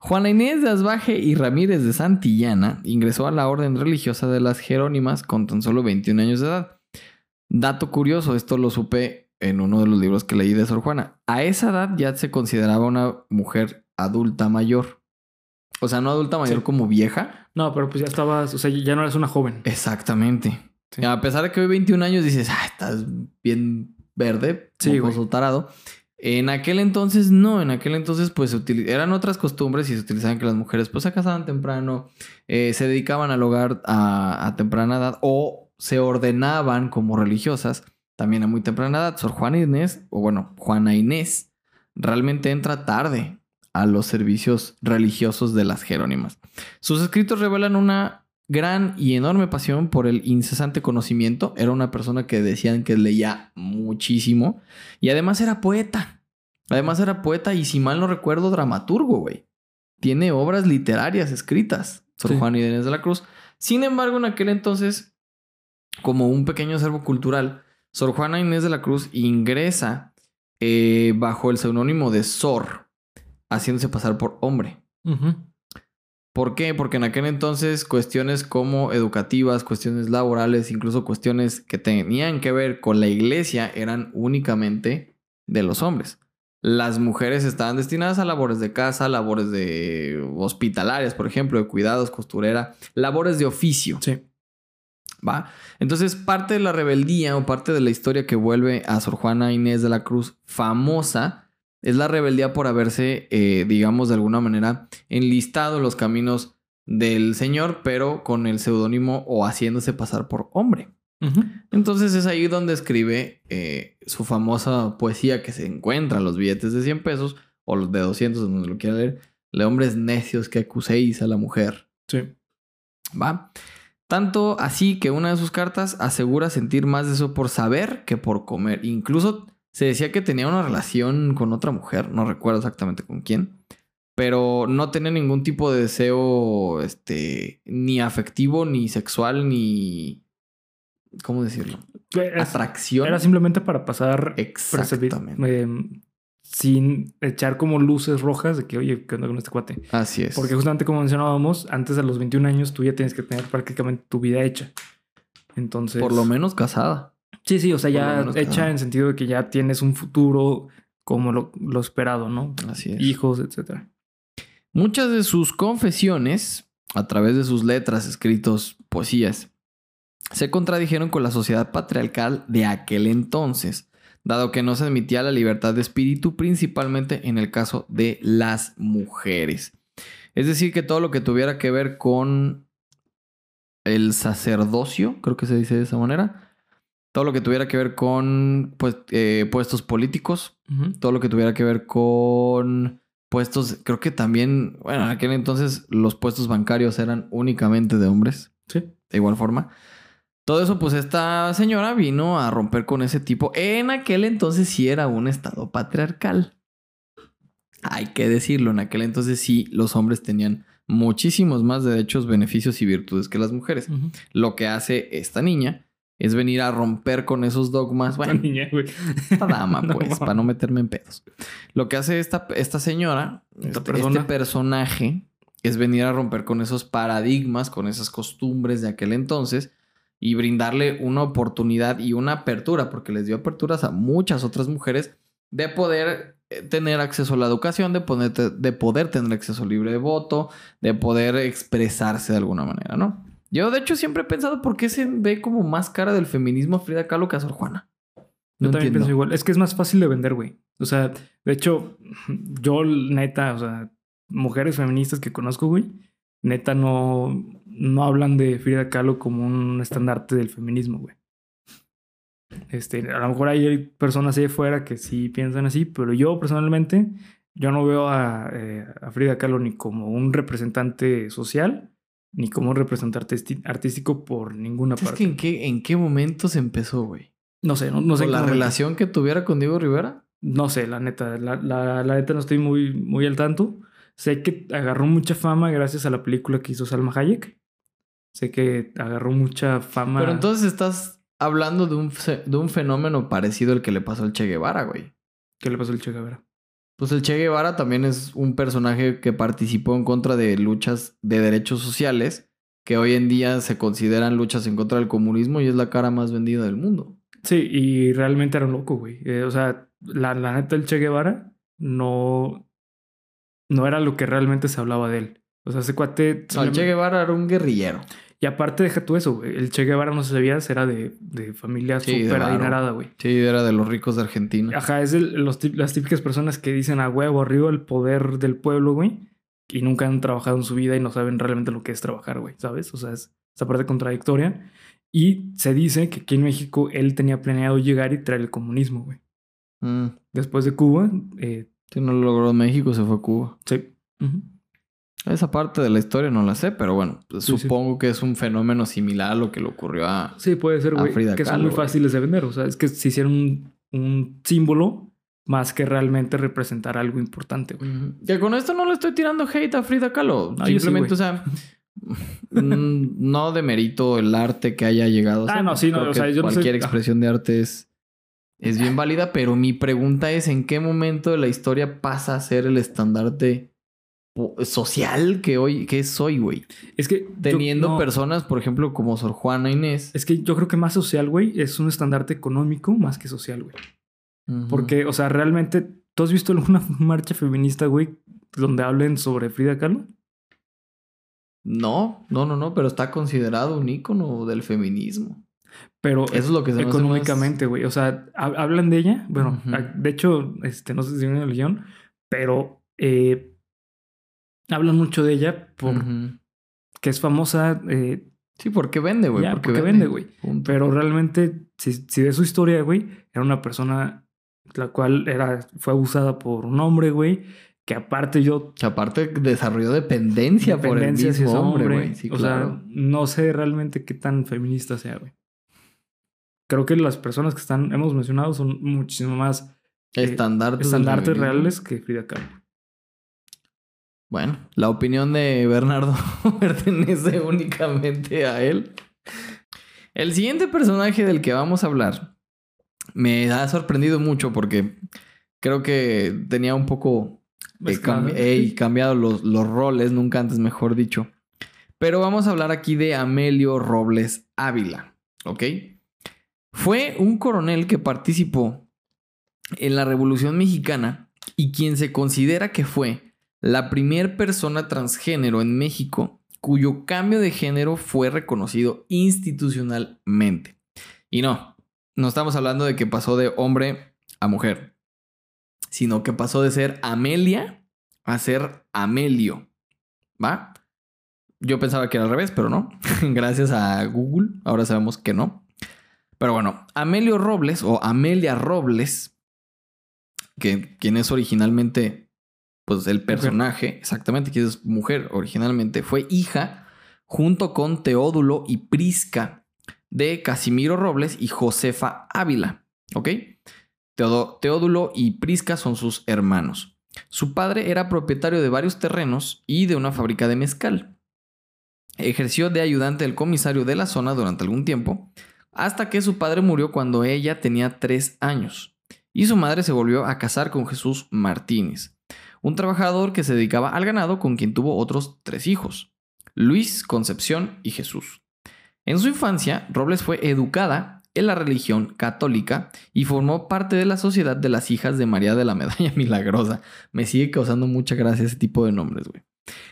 Juana Inés de Asbaje y Ramírez de Santillana ingresó a la orden religiosa de las Jerónimas con tan solo 21 años de edad. Dato curioso, esto lo supe en uno de los libros que leí de Sor Juana. A esa edad ya se consideraba una mujer adulta mayor. O sea, no adulta mayor
Sí.
como vieja.
No, pero pues ya estabas. O sea, ya no eres una joven.
Exactamente.
Sí.
A pesar de que hoy 21 años dices, ah, estás bien verde,
Sí, güey.
tarado. En aquel entonces no, en aquel entonces pues eran otras costumbres y se utilizaban que las mujeres pues se casaban temprano, eh, se dedicaban al hogar a, a temprana edad o se ordenaban como religiosas también a muy temprana edad. Sor Juana Inés, o bueno, Juana Inés, realmente entra tarde a los servicios religiosos de las Jerónimas. Sus escritos revelan una gran y enorme pasión por el incesante conocimiento. Era una persona que decían que leía muchísimo y además era poeta. Además era poeta y si mal no recuerdo, dramaturgo, güey. Tiene obras literarias escritas, Sor
Sí.
Juan Inés de la Cruz. Sin embargo, en aquel entonces, como un pequeño acervo cultural, Sor Juana Inés de la Cruz ingresa eh, bajo el seudónimo de Sor, haciéndose pasar por hombre. ¿Por qué? Porque en aquel entonces cuestiones como educativas, cuestiones laborales, incluso cuestiones que tenían que ver con la iglesia eran únicamente de los hombres. Las mujeres estaban destinadas a labores de casa, labores de hospitalarias, por ejemplo, de cuidados, costurera, labores de oficio.
Sí.
¿Va? Entonces, parte de la rebeldía o parte de la historia que vuelve a Sor Juana Inés de la Cruz famosa es la rebeldía por haberse, eh, digamos, de alguna manera enlistado en los caminos del Señor, pero con el seudónimo o haciéndose pasar por hombre. Entonces es ahí donde escribe eh, su famosa poesía que se encuentra en los billetes de 100 pesos o los de 200, donde lo quiera leer. Le hombres necios que acuséis a la mujer.
Sí.
¿Va? Tanto así que una de sus cartas asegura sentir más deseo por saber que por comer. Incluso se decía que tenía una relación con otra mujer, no recuerdo exactamente con quién, pero no tenía ningún tipo de deseo, este, ni afectivo, ni sexual, ni... ¿Cómo decirlo? Atracción.
era simplemente para pasar
Exactamente.
eh, sin echar como luces rojas de que, oye, ¿qué onda con este cuate?
Así es.
Porque justamente como mencionábamos, antes de los 21 años tú ya tienes que tener prácticamente tu vida hecha. Entonces...
Por lo menos casada.
Sí, sí, o sea, ya
menos
hecha en sentido de que ya tienes un futuro como lo, lo esperado, ¿no?
Así es.
Hijos, etcétera.
Muchas de sus confesiones, a través de sus letras, escritos, poesías, se contradijeron con la sociedad patriarcal de aquel entonces, dado que no se admitía la libertad de espíritu, principalmente en el caso de las mujeres. Es decir, que todo lo que tuviera que ver con el sacerdocio, creo que se dice de esa manera, todo lo que tuviera que ver con pues, eh, puestos políticos, todo lo que tuviera que ver con puestos, creo que también, bueno, en aquel entonces los puestos bancarios eran únicamente de hombres,
Sí.
de igual forma. Todo eso, pues esta señora vino a romper con ese tipo. En aquel entonces sí era un estado patriarcal. Hay que decirlo, en aquel entonces sí los hombres tenían muchísimos más derechos, beneficios y virtudes que las mujeres. Lo que hace esta niña es venir a romper con esos dogmas. Bueno,
Esta niña, güey.
esta dama,
No
pues,
mames.
para no meterme en pedos. Lo que hace esta, esta señora,
Esta
este,
persona.
este personaje, es venir a romper con esos paradigmas, con esas costumbres de aquel entonces y brindarle una oportunidad y una apertura, porque les dio aperturas a muchas otras mujeres de poder eh, tener acceso a la educación, de poder, de poder tener acceso libre de voto, de poder expresarse de alguna manera, ¿no? Yo, de hecho, siempre he pensado por qué se ve como más cara del feminismo a Frida Kahlo que a Sor Juana.
Yo
No
también
entiendo.
pienso igual. Es que es más fácil de vender, güey. O sea, de hecho, yo, neta, o sea, mujeres feministas que conozco, güey, neta no, no hablan de Frida Kahlo como un estandarte del feminismo, güey. Este, a lo mejor hay personas ahí afuera que sí piensan así, pero yo personalmente, yo no veo a, eh, a Frida Kahlo ni como un representante social, ni representante artisti- artístico por ninguna parte.
que en qué, en qué momento se empezó, güey.
No sé, no, no sé.
¿Con
en
la relación que tuviera con Diego Rivera?
No sé, la neta, la, la, la neta no estoy muy, muy al tanto. Sé que agarró mucha fama gracias a la película que hizo Salma Hayek. Sé que agarró mucha fama.
Pero entonces estás hablando de un, de un fenómeno parecido al que le pasó al Che Guevara, güey.
¿Qué le pasó al Che Guevara?
Pues el Che Guevara también es un personaje que participó en contra de luchas de derechos sociales que hoy en día se consideran luchas en contra del comunismo y es la cara más vendida del mundo.
Sí, y realmente era un loco, güey. Eh, o sea, la, la neta, el Che Guevara no, no era lo que realmente se hablaba de él. O sea, ese cuate...
No, el Che Guevara era un guerrillero.
Y aparte, deja tú eso, güey. El Che Guevara, no se sabía, era de, de familia
Sí,
súper
varo.
adinerada, güey.
Sí, era de los ricos de Argentina.
Ajá, es de los, las típicas personas que dicen a huevo arriba el poder del pueblo, güey. Y nunca han trabajado en su vida y no saben realmente lo que es trabajar, güey, ¿sabes? O sea, es esa parte contradictoria. Y se dice que aquí en México él tenía planeado llegar y traer el comunismo, güey.
Mm.
Después de Cuba, eh,
Si no lo logró México, se fue a Cuba.
Sí. Ujú.
Esa parte de la historia no la sé, pero bueno, pues
Sí, sí.
supongo que es un fenómeno similar a lo que le ocurrió a...
Sí, puede ser, güey. Que son
Kahlo,
muy
güey.
fáciles de vender. O sea, es que se hicieron un, un símbolo más que realmente representar algo importante, güey.
Que con esto no le estoy tirando hate a Frida Kahlo.
No, sí,
Simplemente,
güey.
o sea, mm, no demerito el arte que haya llegado a
Ah,
ser.
no, sí, no, o sea, yo no sé-
Cualquier
ah.
expresión de arte es, es bien válida, pero mi pregunta es: ¿en qué momento de la historia pasa a ser el estandarte social que hoy que es hoy, güey?
Es que. yo-
Teniendo
no,
personas, por ejemplo, como Sor Juana Inés.
Es que yo creo que más social, güey, es un estandarte económico más que social, güey. Porque, o sea, realmente. ¿Tú has visto alguna marcha feminista, güey, donde hablen sobre Frida Kahlo?
No, no, no, no, pero está considerado un ícono del feminismo.
Pero
Eso es lo que se más-
económicamente, güey. O sea, hab- hablan de ella. Bueno, de hecho, este, no sé si viene el guion, pero eh, hablan mucho de ella porque
Ujú.
es famosa. eh,
Sí, porque vende, güey. Porque,
porque
vende,
güey. Pero realmente, si, si de su historia, güey, era una persona la cual era, fue abusada por un hombre, güey, que aparte yo
Que aparte desarrolló dependencia, por el
dependencia
mismo
ese
hombre, güey. Sí,
o
claro.
sea, no sé realmente qué tan feminista sea, güey. Creo que las personas que están, hemos mencionado, son muchísimo más eh,
Estandartes, feminismo.
reales que Frida Kahlo.
Bueno, la opinión de Bernardo pertenece únicamente a él. El siguiente personaje del que vamos a hablar me ha sorprendido mucho porque creo que tenía un poco eh, cambi- cambiado los, los roles, nunca antes mejor dicho. Pero vamos a hablar aquí de Amelio Robles Ávila, ¿ok? Fue un coronel que participó en la Revolución Mexicana y quien se considera que fue la primera persona transgénero en México cuyo cambio de género fue reconocido institucionalmente. Y no, no estamos hablando de que pasó de hombre a mujer, sino que pasó de ser Amelia a ser Amelio. ¿Va? Yo pensaba que era al revés, pero no. Gracias a Google, ahora sabemos que no. Pero bueno, Amelio Robles o Amelia Robles, que quien es originalmente, pues el personaje, exactamente, que es mujer originalmente, fue hija junto con Teodulo y Prisca de Casimiro Robles y Josefa Ávila. ¿Ok? Teodulo y Prisca son sus hermanos. Su padre era propietario de varios terrenos y de una fábrica de mezcal. Ejerció de ayudante del comisario de la zona durante algún tiempo, hasta que su padre murió cuando ella tenía tres años, y su madre se volvió a casar con Jesús Martínez, un trabajador que se dedicaba al ganado con quien tuvo otros tres hijos, Luis, Concepción y Jesús. En su infancia, Robles fue educada en la religión católica y formó parte de la sociedad de las hijas de María de la Medalla Milagrosa. Me sigue causando mucha gracia ese tipo de nombres, güey.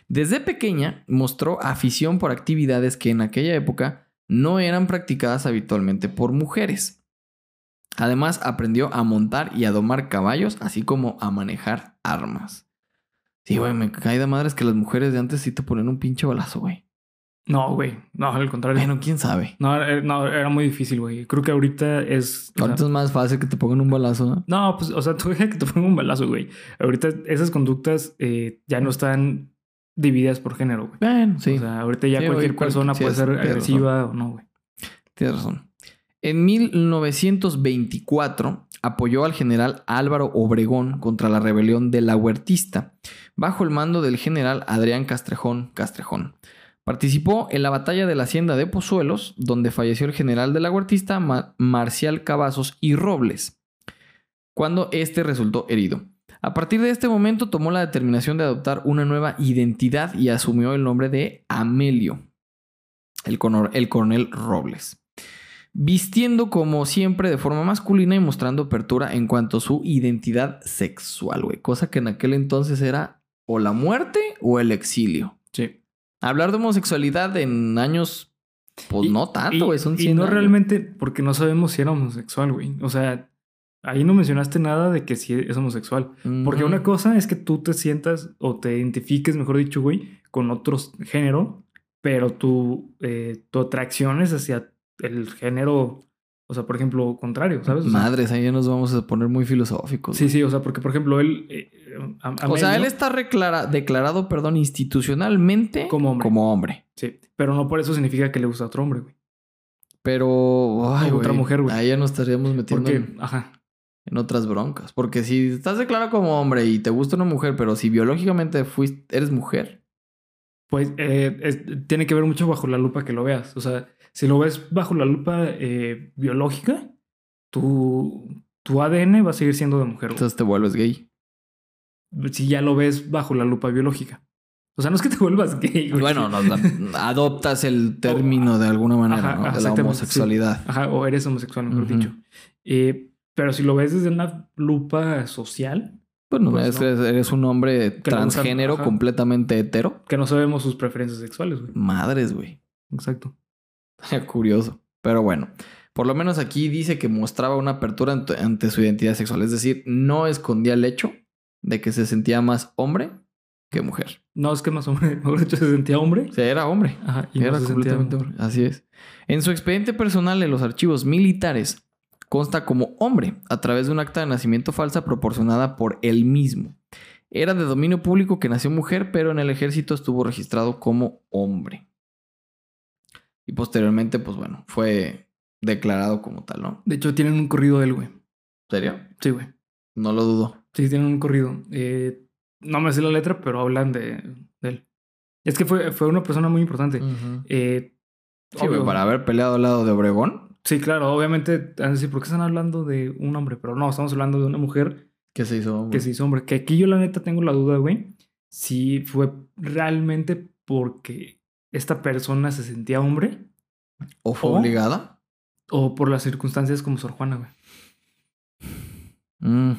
Desde pequeña mostró afición por actividades que en aquella época no eran practicadas habitualmente por mujeres. Además, aprendió a montar y a domar caballos, así como a manejar armas. Sí, güey, me cae de madres que las mujeres de antes sí te ponen un pinche balazo, güey.
No, güey. No, al contrario.
Bueno, quién sabe.
No, era- no, era muy difícil, güey. Creo que ahorita es. sea,
Ahorita es más fácil que te pongan un balazo, ¿no?
no, pues, o sea, tú que te pongan un balazo, güey. Ahorita esas conductas eh, ya no están divididas por género, güey.
Bueno, sí.
O sea, ahorita ya
Sí,
cualquier
güey,
persona puede ser agresiva o no, güey.
Tienes razón. En 1924 apoyó al general Álvaro Obregón contra la rebelión de la Huertista, bajo el mando del general Adrián Castrejón Castrejón. Participó en la batalla de la hacienda de Pozuelos, donde falleció el general de la Huertista Ma- Marcial Cavazos y Robles, cuando éste resultó herido. A partir de este momento tomó la determinación de adoptar una nueva identidad y asumió el nombre de Amelio, el coronel Robles vistiendo como siempre de forma masculina y mostrando apertura en cuanto a su identidad sexual, güey. Cosa que en aquel entonces era o la muerte o el exilio.
Sí.
Hablar de homosexualidad en años, pues
Y-
no tanto, güey, son
y
100
no
años.
realmente porque no sabemos si era homosexual, güey. O sea, ahí no mencionaste nada de que sí es homosexual. Porque una cosa es que tú te sientas o te identifiques, mejor dicho, güey, con otro género, pero tu, eh, tu atracción es hacia el género O sea, por ejemplo, contrario, ¿sabes? O sea,
Madres, ahí ya nos vamos a poner muy filosóficos.
Sí, sí, o sea, porque por ejemplo, él. eh, a- a
O sea, él está reclara- declarado, perdón, institucionalmente
Como hombre.
Como hombre.
Sí, pero no por eso significa que le gusta a otro hombre, güey.
Pero. Ay,
otra
güey,
mujer, güey.
Ahí ya nos estaríamos metiendo
Porque,
en,
ajá.
en otras broncas. Porque si estás declarado como hombre y te gusta una mujer, pero si biológicamente fuiste, eres mujer.
Pues eh, es- tiene que ver mucho bajo la lupa que lo veas. O sea, si lo ves bajo la lupa eh, biológica, tu, tu ADN va a seguir siendo de mujer.
Entonces te vuelves gay.
si ya lo ves bajo la lupa biológica. O sea, no es que te vuelvas gay. güey.
Bueno, no, adoptas el término de alguna manera,
Ajá,
¿no? De la homosexualidad.
Ajá, o eres homosexual, mejor dicho. Eh, pero si lo ves desde una lupa social,
Bueno,
Pues
es-
no.
eres, un hombre transgénero completamente hetero.
que no sabemos sus preferencias sexuales, güey.
Madres, güey.
Exacto.
Curioso. Pero bueno, por lo menos aquí dice que mostraba una apertura ante, ante su identidad sexual. Es decir, no escondía el hecho de que se sentía más hombre que mujer.
No, es que más hombre, mejor dicho, se sentía hombre.
O sea, era hombre.
Ajá, y no
Era
sentía
completamente hombre. Así es. En su expediente personal en los archivos militares consta como hombre a través de un acta de nacimiento falsa proporcionada por él mismo. Era de dominio público que nació mujer, pero en el ejército estuvo registrado como hombre. Y posteriormente, pues bueno, fue declarado como tal, ¿no?
De hecho, tienen un corrido de él, güey.
¿En serio?
Sí, güey.
No lo dudo.
Sí, tienen un corrido. Eh, no me sé la letra, pero hablan de, de él. Es que fue, fue una persona muy importante. Eh,
Sí, güey, para haber peleado al lado de Obregón,
sí, claro, obviamente, van a decir, ¿por qué están hablando de un hombre? Pero no, estamos hablando de una mujer
que se hizo hombre.
que se hizo hombre. Que aquí yo la neta tengo la duda, güey. Si fue realmente porque esta persona se sentía hombre
¿O fue
¿O?
obligada?
o por las circunstancias como Sor Juana, güey.
Mm,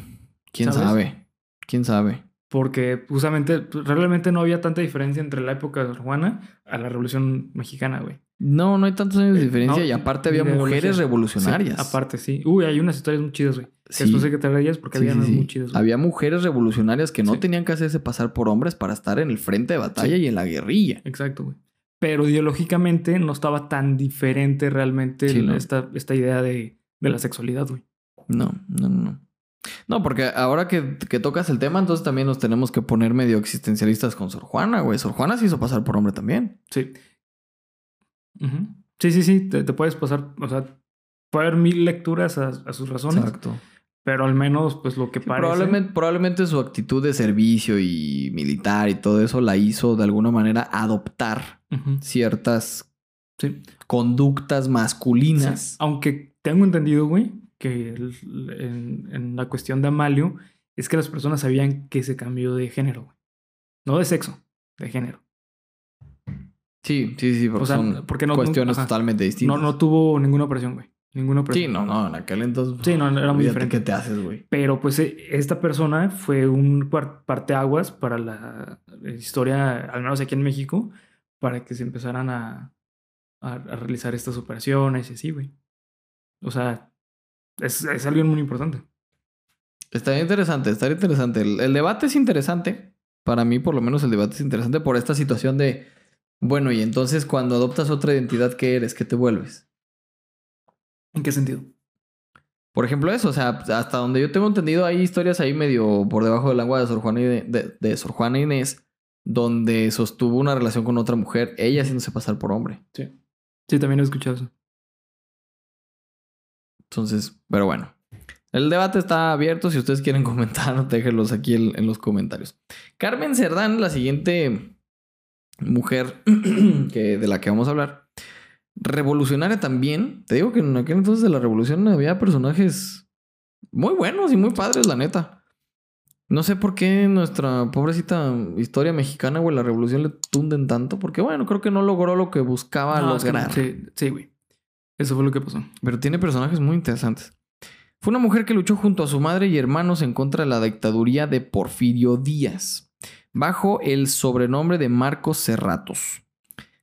¿Quién
¿Sabes?
sabe? ¿Quién sabe?
Porque justamente, pues, realmente no había tanta diferencia entre la época de Sor Juana a la Revolución Mexicana, güey.
No, no hay tantos años de
Eh,
diferencia
no,
y aparte había mujeres revolucionarias.
Sí, aparte, sí. Uy, hay unas historias muy chidas, güey. Que
Sí.
Hay que traer ellas porque
Sí,
había unas muy chidas. güey.
Había mujeres revolucionarias que no tenían que hacerse pasar por hombres para estar en el frente de batalla y en la guerrilla.
Exacto, güey. Pero ideológicamente no estaba tan diferente realmente
Sí,
el-
no.
esta, esta idea de, de la sexualidad, güey.
No, no, no. No, porque ahora que, que tocas el tema, entonces también nos tenemos que poner medio existencialistas con Sor Juana, güey. Sor Juana se hizo pasar por hombre también.
Sí. Sí, sí, sí. Te, te puedes pasar, o sea, puede haber mil lecturas a, a sus razones, pero al menos, pues lo que
Sí,
parece.
probablemente, probablemente su actitud de servicio y militar y todo eso la hizo de alguna manera adoptar ciertas
Sí.
conductas masculinas.
Sí. Aunque tengo entendido, güey, que el- en, en la cuestión de Amalio es que las personas sabían que se cambió de género, güey. No de sexo, de género.
Sí, sí, sí, porque
O sea,
son
porque no-
cuestiones
ajá.
totalmente
No,
distintas.
no tuvo ninguna operación, güey. Ninguna operación.
Sí, no, no, en aquel entonces.
Sí, no, era muy diferente.
¿Qué te haces, güey?
Pero pues eh, esta persona fue un par- parteaguas para la historia, al menos aquí en México, para que se empezaran a, a, a realizar estas operaciones y así, güey. O sea, es, es alguien muy importante.
Estaría interesante, estaría interesante. El, el debate es interesante. Para mí, por lo menos, el debate es interesante por esta situación de. Bueno, y entonces cuando adoptas otra identidad, ¿qué eres? ¿Qué te vuelves?
¿En qué sentido?
Por ejemplo, eso, o sea, hasta donde yo tengo entendido, hay historias ahí medio por debajo del agua de Sor Juana, y de, de- de Sor Juana Inés, donde sostuvo una relación con otra mujer, ella haciéndose pasar por hombre.
Sí. Sí, también he escuchado eso.
Entonces, pero bueno. El debate está abierto. Si ustedes quieren comentar, déjenlos aquí en, en los comentarios. Carmen Cerdán, la siguiente mujer que, de la que vamos a hablar. Revolucionaria también. Te digo que en aquel entonces de la revolución había personajes muy buenos y muy padres, la neta. No sé por qué nuestra pobrecita historia mexicana, güey, la revolución le tunden tanto. Porque, bueno, creo que no logró lo que buscaba
No,
lograr.
sí, sí, güey. Eso fue lo que pasó.
Pero tiene personajes muy interesantes. Fue una mujer que luchó junto a su madre y hermanos en contra de la dictaduría de Porfirio Díaz, bajo el sobrenombre de Marcos Serratos.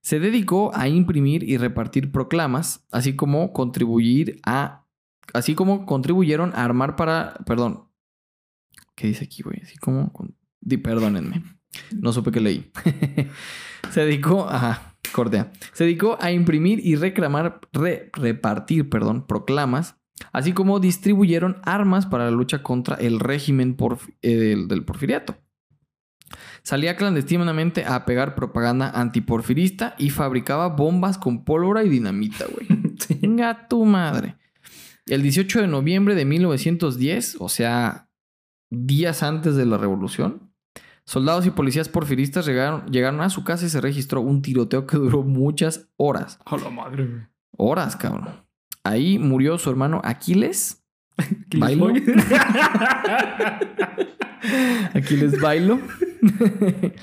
Se dedicó a imprimir y repartir proclamas, así como contribuir a. Así como contribuyeron a armar para. Perdón. ¿Qué dice aquí, güey? Así como. perdónenme. No supe que leí. Se dedicó. Ajá. Cortea. Se dedicó a imprimir y reclamar, re- repartir, perdón, proclamas, así como distribuyeron armas para la lucha contra el régimen eh, del porfiriato. Salía clandestinamente a pegar propaganda antiporfirista y fabricaba bombas con pólvora y dinamita, güey. Venga tu madre. El 18 de noviembre de 1910, o sea, días antes de la revolución, soldados y policías porfiristas llegaron, llegaron a su casa y se registró un tiroteo que duró muchas horas.
A la madre, güey.
Horas, cabrón. Ahí murió su hermano Aquiles.
¿Qué les
¿Bailo? Aquiles Bailo.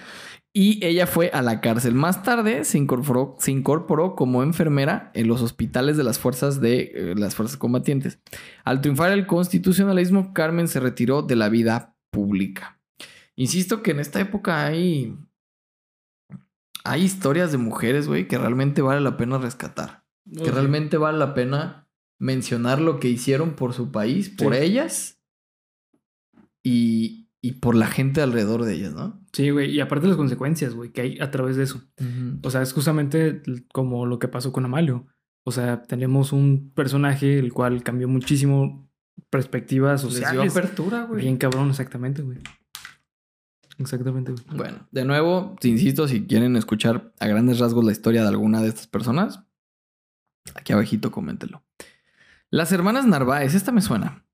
y ella fue a la cárcel. Más tarde se incorporó, se incorporó como enfermera en los hospitales de las fuerzas de eh, las fuerzas combatientes. Al triunfar el constitucionalismo, Carmen se retiró de la vida pública. Insisto que en esta época hay hay historias de mujeres, güey, que realmente vale la pena rescatar. Que realmente vale la pena mencionar lo que hicieron por su país, por
Sí.
ellas y, y por la gente alrededor de ellas, ¿no?
Sí, güey. Y aparte las consecuencias, güey, que hay a través de eso. O sea, es justamente como lo que pasó con Amalio. O sea, tenemos un personaje el cual cambió muchísimo perspectivas
Les dio
sociales.
apertura, güey.
Bien cabrón, exactamente, güey. Exactamente, güey.
Bueno, de nuevo, te insisto, si quieren escuchar a grandes rasgos la historia de alguna de estas personas, aquí abajito coméntelo. Las hermanas Narváez, esta me suena.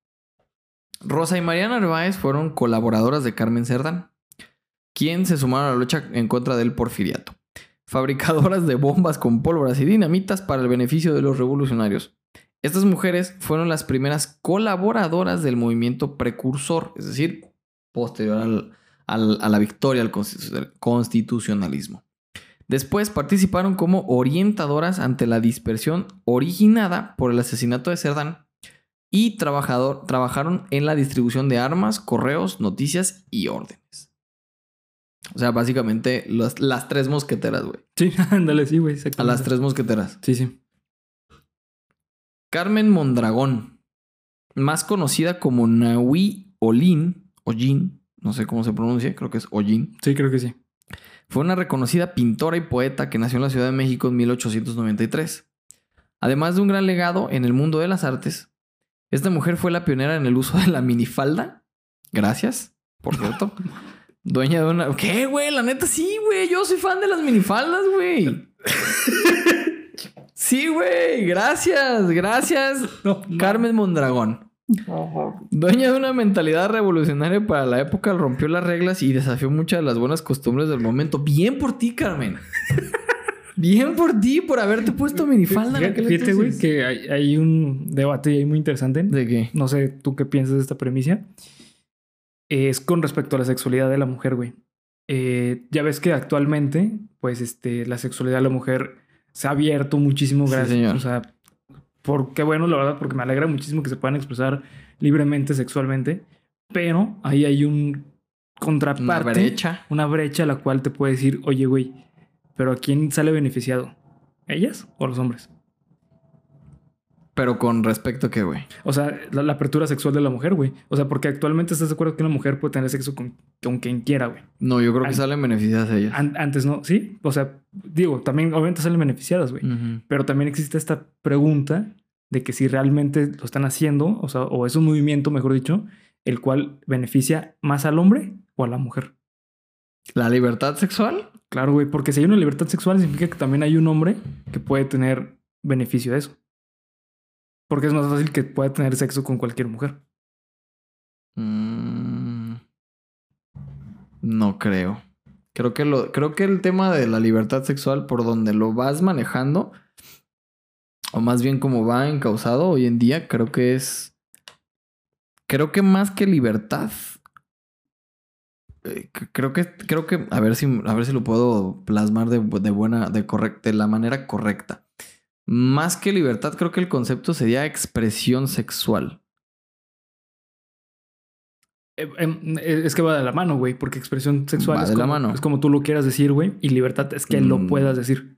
Rosa y María Narváez fueron colaboradoras de Carmen Cerdán, quien se sumaron a la lucha en contra del porfiriato. Fabricadoras de bombas con pólvoras y dinamitas para el beneficio de los revolucionarios. Estas mujeres fueron las primeras colaboradoras del movimiento precursor, es decir, posterior al, a la victoria al constitu- constitucionalismo. Después participaron como orientadoras ante la dispersión originada por el asesinato de Cerdán y trabajador, trabajaron en la distribución de armas, correos, noticias y órdenes. O sea, básicamente las, las tres mosqueteras, güey.
Sí, ándale, sí, güey.
A las tres mosqueteras.
Sí, sí.
Carmen Mondragón, más conocida como Nahui Olin, Ollín, no sé cómo se pronuncia, creo que es Ollín,
Sí, creo que sí.
fue una reconocida pintora y poeta que nació en la Ciudad de México en 1893. Además de un gran legado en el mundo de las artes, esta mujer fue la pionera en el uso de la minifalda. Gracias, por cierto. Dueña de una... ¿Qué, güey? La neta sí, güey. Yo soy fan de las minifaldas, güey. Sí, güey. Gracias, gracias.
No,
Carmen Mondragón. Dueña de una mentalidad revolucionaria para la época, rompió las reglas y desafió muchas de las buenas costumbres del momento. Bien por ti, Carmen. Bien por ti, por haberte puesto minifalda.
Fíjate, güey, que hay, hay un debate ahí muy interesante.
¿De qué?
No sé tú qué piensas de esta premisa. Es con respecto a la sexualidad de la mujer, güey. Eh, ya ves que actualmente, pues, este, la sexualidad de la mujer se ha abierto muchísimo
Sí,
gracias.
señor.
O sea, por qué bueno, la verdad, porque me alegra muchísimo que se puedan expresar libremente sexualmente. Pero ahí hay un contraparte.
Una brecha.
Una brecha a la cual te puede decir, oye, güey, pero ¿a quién sale beneficiado? ¿Ellas o los hombres?
Pero con respecto a qué, güey.
O sea, la, la apertura sexual de la mujer, güey. O sea, porque actualmente estás de acuerdo que una mujer puede tener sexo con, con quien quiera, güey.
No, yo creo que salen beneficiadas ellas.
An- antes no, ¿sí? O sea, digo, también obviamente salen beneficiadas, güey. Pero también existe esta pregunta de que si realmente lo están haciendo, o sea, o es un movimiento, mejor dicho, el cual beneficia más al hombre o a la mujer.
¿La libertad sexual?
Claro, güey, porque si hay una libertad sexual significa que también hay un hombre que puede tener beneficio de eso. Porque es más fácil que pueda tener sexo con cualquier mujer.
Mm, no creo. Creo que, lo, creo que el tema de la libertad sexual, por donde lo vas manejando, o más bien como va encausado hoy en día, creo que es. Creo que más que libertad. Eh, Creo que, creo que, a ver si, a ver si lo puedo plasmar de, de buena, de correcta, de la manera correcta. Más que libertad, creo que el concepto sería expresión sexual.
Eh, em, eh, Es que va de la mano, güey, porque expresión sexual
Va
es,
de la
como,
mano.
es como tú lo quieras decir, güey, y libertad es que lo
Mm.
puedas decir.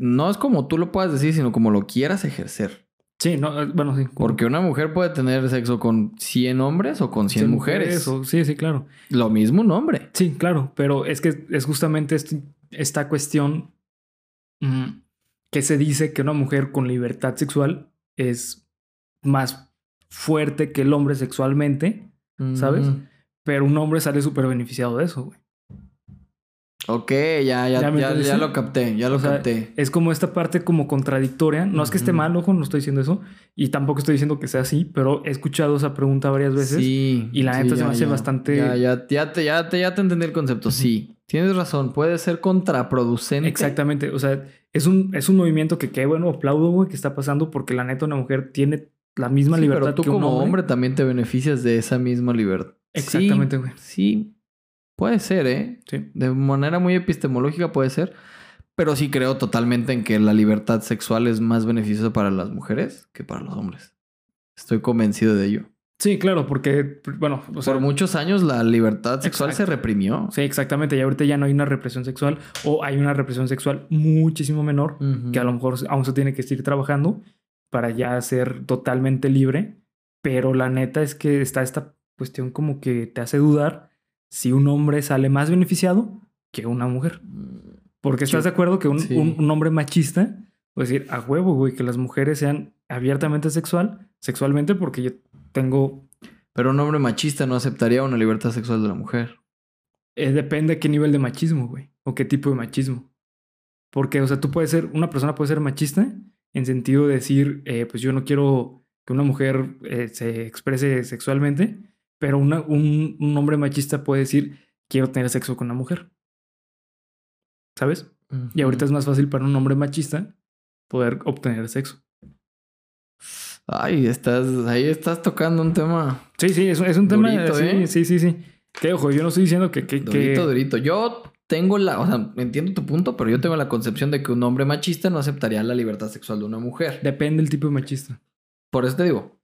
No es como tú lo puedas decir, sino como lo quieras ejercer.
Sí, no, eh, bueno, sí.
Porque una mujer puede tener sexo con 100 hombres o con 100,
cien
mujeres.
o- sí, sí, claro.
Lo mismo un hombre.
Sí, claro, pero es que es justamente este- esta cuestión mm, que se dice que una mujer con libertad sexual es más fuerte que el hombre sexualmente, ¿sabes?
Mm.
pero un hombre sale súper beneficiado de eso, güey.
Ok, ya, ya,
¿Ya
ya, lo capté, ya lo
O sea,
capté.
Es como esta parte como contradictoria. No es que esté mal, ojo, no estoy diciendo eso. Y tampoco estoy diciendo que sea así, pero he escuchado esa pregunta varias veces.
Sí.
y la neta se me hace bastante-
Ya, ya, ya, te, ya, te, ya te entendí el concepto. Sí. Tienes razón, puede ser contraproducente.
Exactamente. O sea, es un, es un movimiento que qué bueno, aplaudo, güey, que está pasando porque la neta una mujer tiene la misma
Sí,
libertad
pero tú
que un
como hombre. también te beneficias de esa misma libertad.
Exactamente, güey.
Sí, sí, puede ser, ¿eh?
Sí.
De manera muy epistemológica puede ser. Pero sí creo totalmente en que la libertad sexual es más beneficiosa para las mujeres que para los hombres. Estoy convencido de ello.
Sí, claro, porque, bueno, o sea,
Por muchos años la libertad sexual se reprimió.
sí, exactamente. Y ahorita ya no hay una represión sexual o hay una represión sexual muchísimo menor que a lo mejor aún se tiene que seguir trabajando para ya ser totalmente libre. Pero la neta es que está esta cuestión como que te hace dudar si un hombre sale más beneficiado que una mujer. Porque estás de acuerdo que un,
Sí.
un- un hombre machista puede decir a huevo, güey, que las mujeres sean abiertamente sexual, sexualmente, porque yo tengo.
Pero un hombre machista no aceptaría una libertad sexual de la mujer.
eh, depende de qué nivel de machismo, güey, o qué tipo de machismo. Porque, o sea, tú puedes ser, una persona puede ser machista en sentido de decir, eh, pues yo no quiero que una mujer eh, se exprese sexualmente, pero una- un, un hombre machista puede decir, quiero tener sexo con una mujer. ¿Sabes? Y ahorita es más fácil para un hombre machista poder obtener sexo.
Ay, estás, ahí estás tocando un tema
Sí, sí, es, es un tema.
Durito,
sí,
¿eh?
sí, sí, sí. Que ojo, yo no estoy diciendo que. que, que-
durito, durito. Yo tengo la, o sea, entiendo tu punto, pero yo tengo la concepción de que un hombre machista no aceptaría la libertad sexual de una mujer.
Depende del tipo de machista.
Por eso te digo,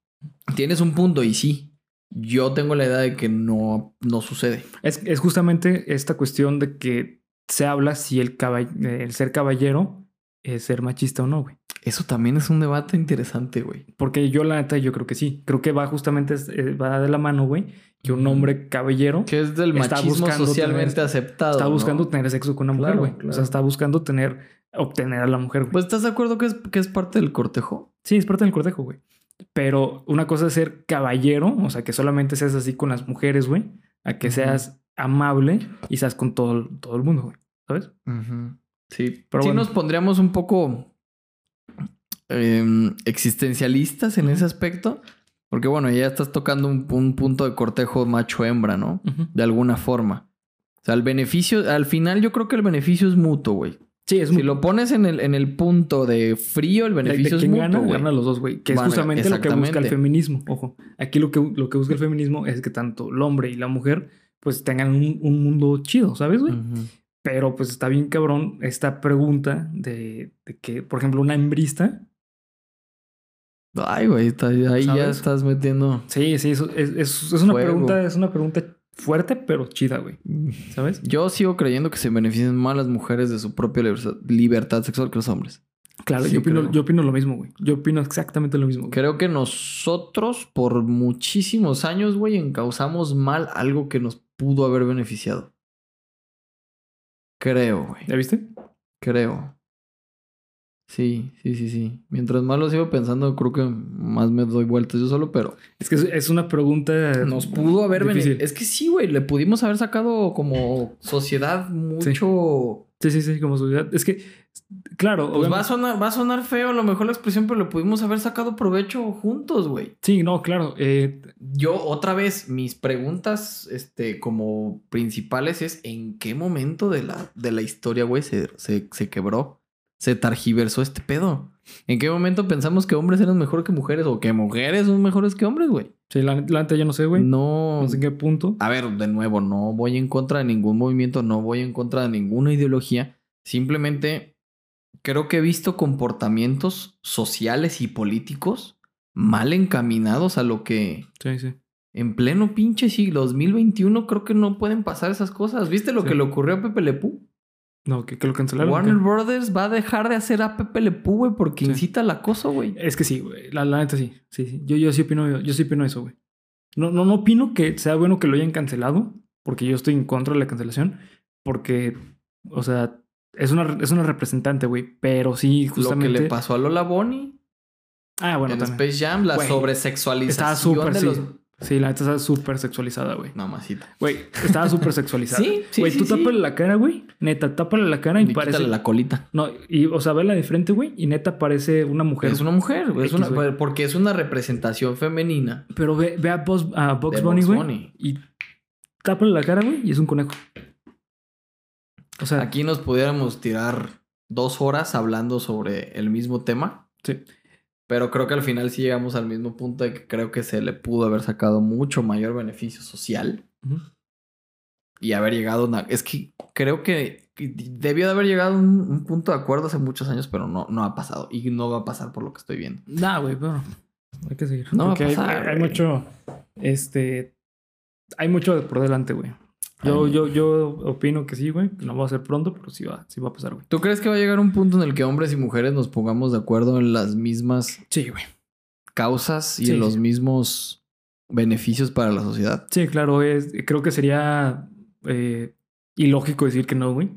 tienes un punto y sí, yo tengo la idea de que no, no sucede.
Es, es justamente esta cuestión de que se habla si el, caball- el ser caballero es ser machista o no, güey.
Eso también es un debate interesante, güey.
Porque yo, la neta, yo creo que sí. Creo que va justamente, eh, va de la mano, güey, que un hombre caballero
Que es del
Está
machismo socialmente
tener-
aceptado.
está
¿no?
buscando tener sexo con una mujer,
Claro,
güey. O sea, está buscando tener, obtener a la mujer, güey.
Pues estás de acuerdo que es, que es parte del cortejo.
Sí, es parte del cortejo, güey. Pero una cosa es ser caballero, o sea, que solamente seas así con las mujeres, güey, a que seas amable y seas con todo, todo el mundo, güey. ¿Sabes?
Sí,
Pero
sí
bueno.
nos pondríamos un poco em, existencialistas en ese aspecto. Porque bueno, ya estás tocando un, un punto de cortejo macho-hembra, ¿no? De alguna forma. O sea, el beneficio, al final yo creo que el beneficio es mutuo, güey.
Sí, es
Si
muy...
lo pones en el, en el punto de frío, el
de- de
beneficio es
quién
mutuo,
gana, gana los dos, güey. Que es justamente lo que busca el feminismo. Ojo, aquí lo que, lo que busca el feminismo es que tanto el hombre y la mujer pues tengan un, un mundo chido, ¿sabes, güey? Pero pues está bien cabrón esta pregunta de, de que, por ejemplo, una hembrista.
Ay, güey, ahí ya estás metiendo.
Sí, sí, eso es, es, es una
Fuego.
pregunta, es una pregunta fuerte, pero chida, güey. ¿Sabes?
Yo sigo creyendo que se benefician más las mujeres de su propia libertad, sexual que los hombres.
Claro,
Sí,
yo, opino, yo opino lo mismo, güey. Yo opino exactamente lo mismo. güey.
Creo que nosotros, por muchísimos años, güey, encauzamos mal algo que nos pudo haber beneficiado. Creo, güey.
¿Ya viste?
Creo. Sí, sí, sí, sí. Mientras más lo sigo pensando, creo que más me doy vueltas yo solo, pero
Es que es, una pregunta.
nos pudo haber beneficiado. Es que sí, güey, le pudimos haber sacado como sociedad mucho.
Sí, sí, sí, como sociedad. Es que, claro,
Pues va a, sonar, va a sonar feo a lo mejor la expresión, pero le pudimos haber sacado provecho juntos, güey.
Sí, no, claro. eh,
Yo, otra vez, mis preguntas, este, como principales es ¿en qué momento de la, de la historia, güey, se, se, se quebró? Se targiversó este pedo. ¿En qué momento pensamos que hombres eran mejor que mujeres o que mujeres son mejores que hombres, güey?
sí, la, la neta yo no sé, güey. No.
No.
sé en qué punto.
A ver, de nuevo, no voy en contra de ningún movimiento, no voy en contra de ninguna ideología. Simplemente creo que he visto comportamientos sociales y políticos mal encaminados a lo que
Sí, sí.
en pleno pinche siglo 2021 creo que no pueden pasar esas cosas. ¿Viste lo
Sí.
que le ocurrió a Pepe Le Pew?
No, que, que lo cancelaron.
Warner
¿qué?
Brothers va a dejar de hacer a Pepe Le Pew, güey, porque
Sí.
incita al acoso, güey.
Es que sí, güey. La, la neta sí. Sí, sí. Yo, yo sí opino, yo sí opino eso, güey. No, no, no opino que sea bueno que lo hayan cancelado, porque yo estoy en contra de la cancelación, porque, o sea, es una, es una representante, güey. Pero sí, justamente.
Lo que le pasó a Lola Bonnie
Ah, bueno,
en
también.
Space Jam, la sobresexualización de
sí.
los...
Sí, la neta estaba súper sexualizada, güey.
Mamacita.
Güey, estaba súper sexualizada.
Sí, sí,
Güey,
sí,
tú
sí.
tápale la cara, güey. Neta, tápale la cara y,
Y
parece.
la colita.
No, y, o sea, vela de frente, güey, y neta parece una mujer.
Es una mujer, güey, es una-
güey.
porque es una representación femenina.
Pero ve, ve a, Bugs, a
De
Bunny, güey.
Bunny.
Y tápale la cara, güey, y es un conejo. O sea,
Aquí nos pudiéramos tirar dos horas hablando sobre el mismo tema.
Sí.
Pero creo que al final sí llegamos al mismo punto de que creo que se le pudo haber sacado mucho mayor beneficio social y haber llegado. a una- Es que creo que debió de haber llegado a un, un punto de acuerdo hace muchos años, pero no, no ha pasado. Y no va a pasar por lo que estoy viendo.
Nah, güey, pero hay que seguir.
No va a
hay-
pasar,
hay, mucho, este, hay mucho por delante, güey. Yo, yo, yo opino que sí, güey. No va a ser pronto, pero sí va, sí va a pasar, güey.
¿Tú crees que va a llegar un punto en el que hombres y mujeres nos pongamos de acuerdo en las mismas
Sí, güey.
causas y
Sí,
en los
sí.
mismos beneficios para la sociedad?
Sí, claro, es, creo que sería eh, ilógico decir que no, güey.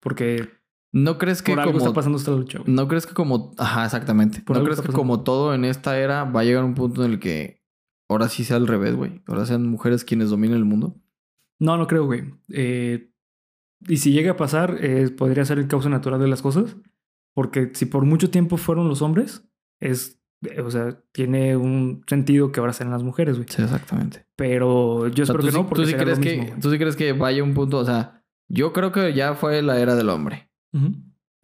Porque
¿No crees que
por algo
como
está pasando esta lucha, güey.
¿No crees que como... Ajá, exactamente.
Por
¿No crees que
pasando.
como todo en esta era va a llegar un punto en el que ahora sí sea al revés, güey? Ahora sean mujeres quienes dominen el mundo.
No, no creo, güey. Eh, y si llega a pasar, eh, podría ser el causa natural de las cosas. Porque si por mucho tiempo fueron los hombres, es, eh, o sea, tiene un sentido que ahora sean las mujeres, güey.
Sí, exactamente.
Pero yo
O sea,
espero
¿tú,
que
sí,
no, porque
tú sí crees
lo
que,
güey.
¿Tú sí crees que vaya un punto? O sea, yo creo que ya fue la era del hombre.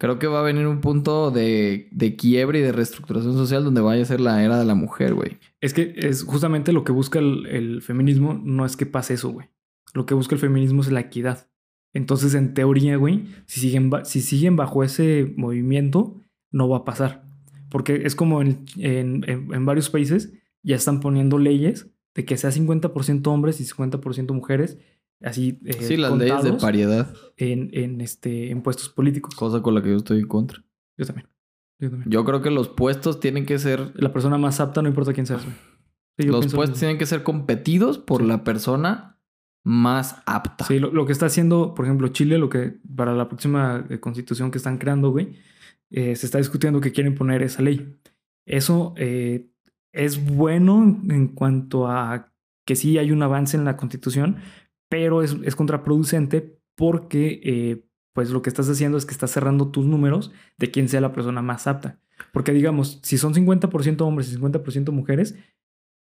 Creo que va a venir un punto de, de quiebre y de reestructuración social donde vaya a ser la era de la mujer, güey.
Es que es justamente lo que busca el, el feminismo, no es que pase eso, güey. Lo que busca el feminismo es la equidad. Entonces, en teoría, güey, si siguen, si siguen bajo ese movimiento, no va a pasar. Porque es como en, en- en- varios países ya están poniendo leyes de que sea 50% hombres y 50% mujeres, así eh,
Sí, las leyes de pariedad.
en, en, este, en puestos políticos.
Cosa con la que yo estoy en contra.
Yo también. Yo también.
Yo creo que los puestos tienen que ser
La persona más apta, no importa quién güey. Sí,
los puestos tienen que ser competidos por
Sí.
la persona más apta.
Sí, lo, lo que está haciendo, por ejemplo, Chile, lo que para la próxima eh, constitución que están creando, güey, eh, se está discutiendo que quieren poner esa ley. Eso eh, es bueno en, cuanto a que sí hay un avance en la constitución, pero es, es contraproducente porque pues lo que estás haciendo es que estás cerrando tus números de quién sea la persona más apta. Porque digamos, si son 50% hombres y 50% mujeres,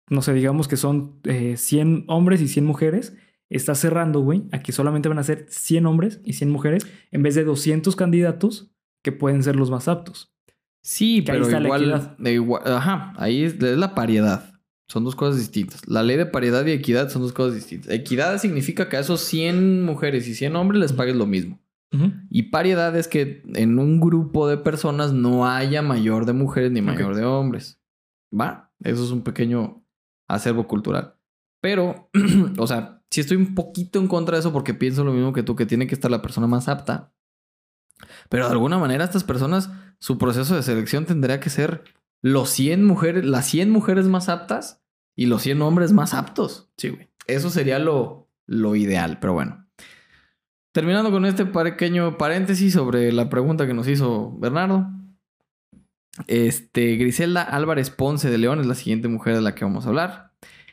no sé, digamos que son eh, 100 hombres y 100 mujeres, está cerrando, güey, a que solamente van a ser 100 hombres y 100 mujeres en vez de 200 candidatos que pueden ser los más aptos.
Sí,
Que ahí
pero
la
igual,
equidad.
igual- Ajá, ahí es, es la paridad. Son dos cosas distintas. La ley de paridad y equidad son dos cosas distintas. Equidad significa que a esos 100 mujeres y 100 hombres les pagues lo mismo. Y paridad es que en un grupo de personas no haya mayor de mujeres ni mayor de hombres. Va, eso es un pequeño acervo cultural. Pero, o sea, sí estoy un poquito en contra de eso porque pienso lo mismo que tú, que tiene que estar la persona más apta. Pero de alguna manera estas personas, su proceso de selección tendría que ser los 100 mujeres, las 100 mujeres más aptas y los 100 hombres más aptos.
Sí, güey.
Eso sería lo, lo ideal, pero bueno. Terminando con este pequeño paréntesis sobre la pregunta que nos hizo Bernardo. Este, Griselda Álvarez Ponce de León es la siguiente mujer de la que vamos a hablar.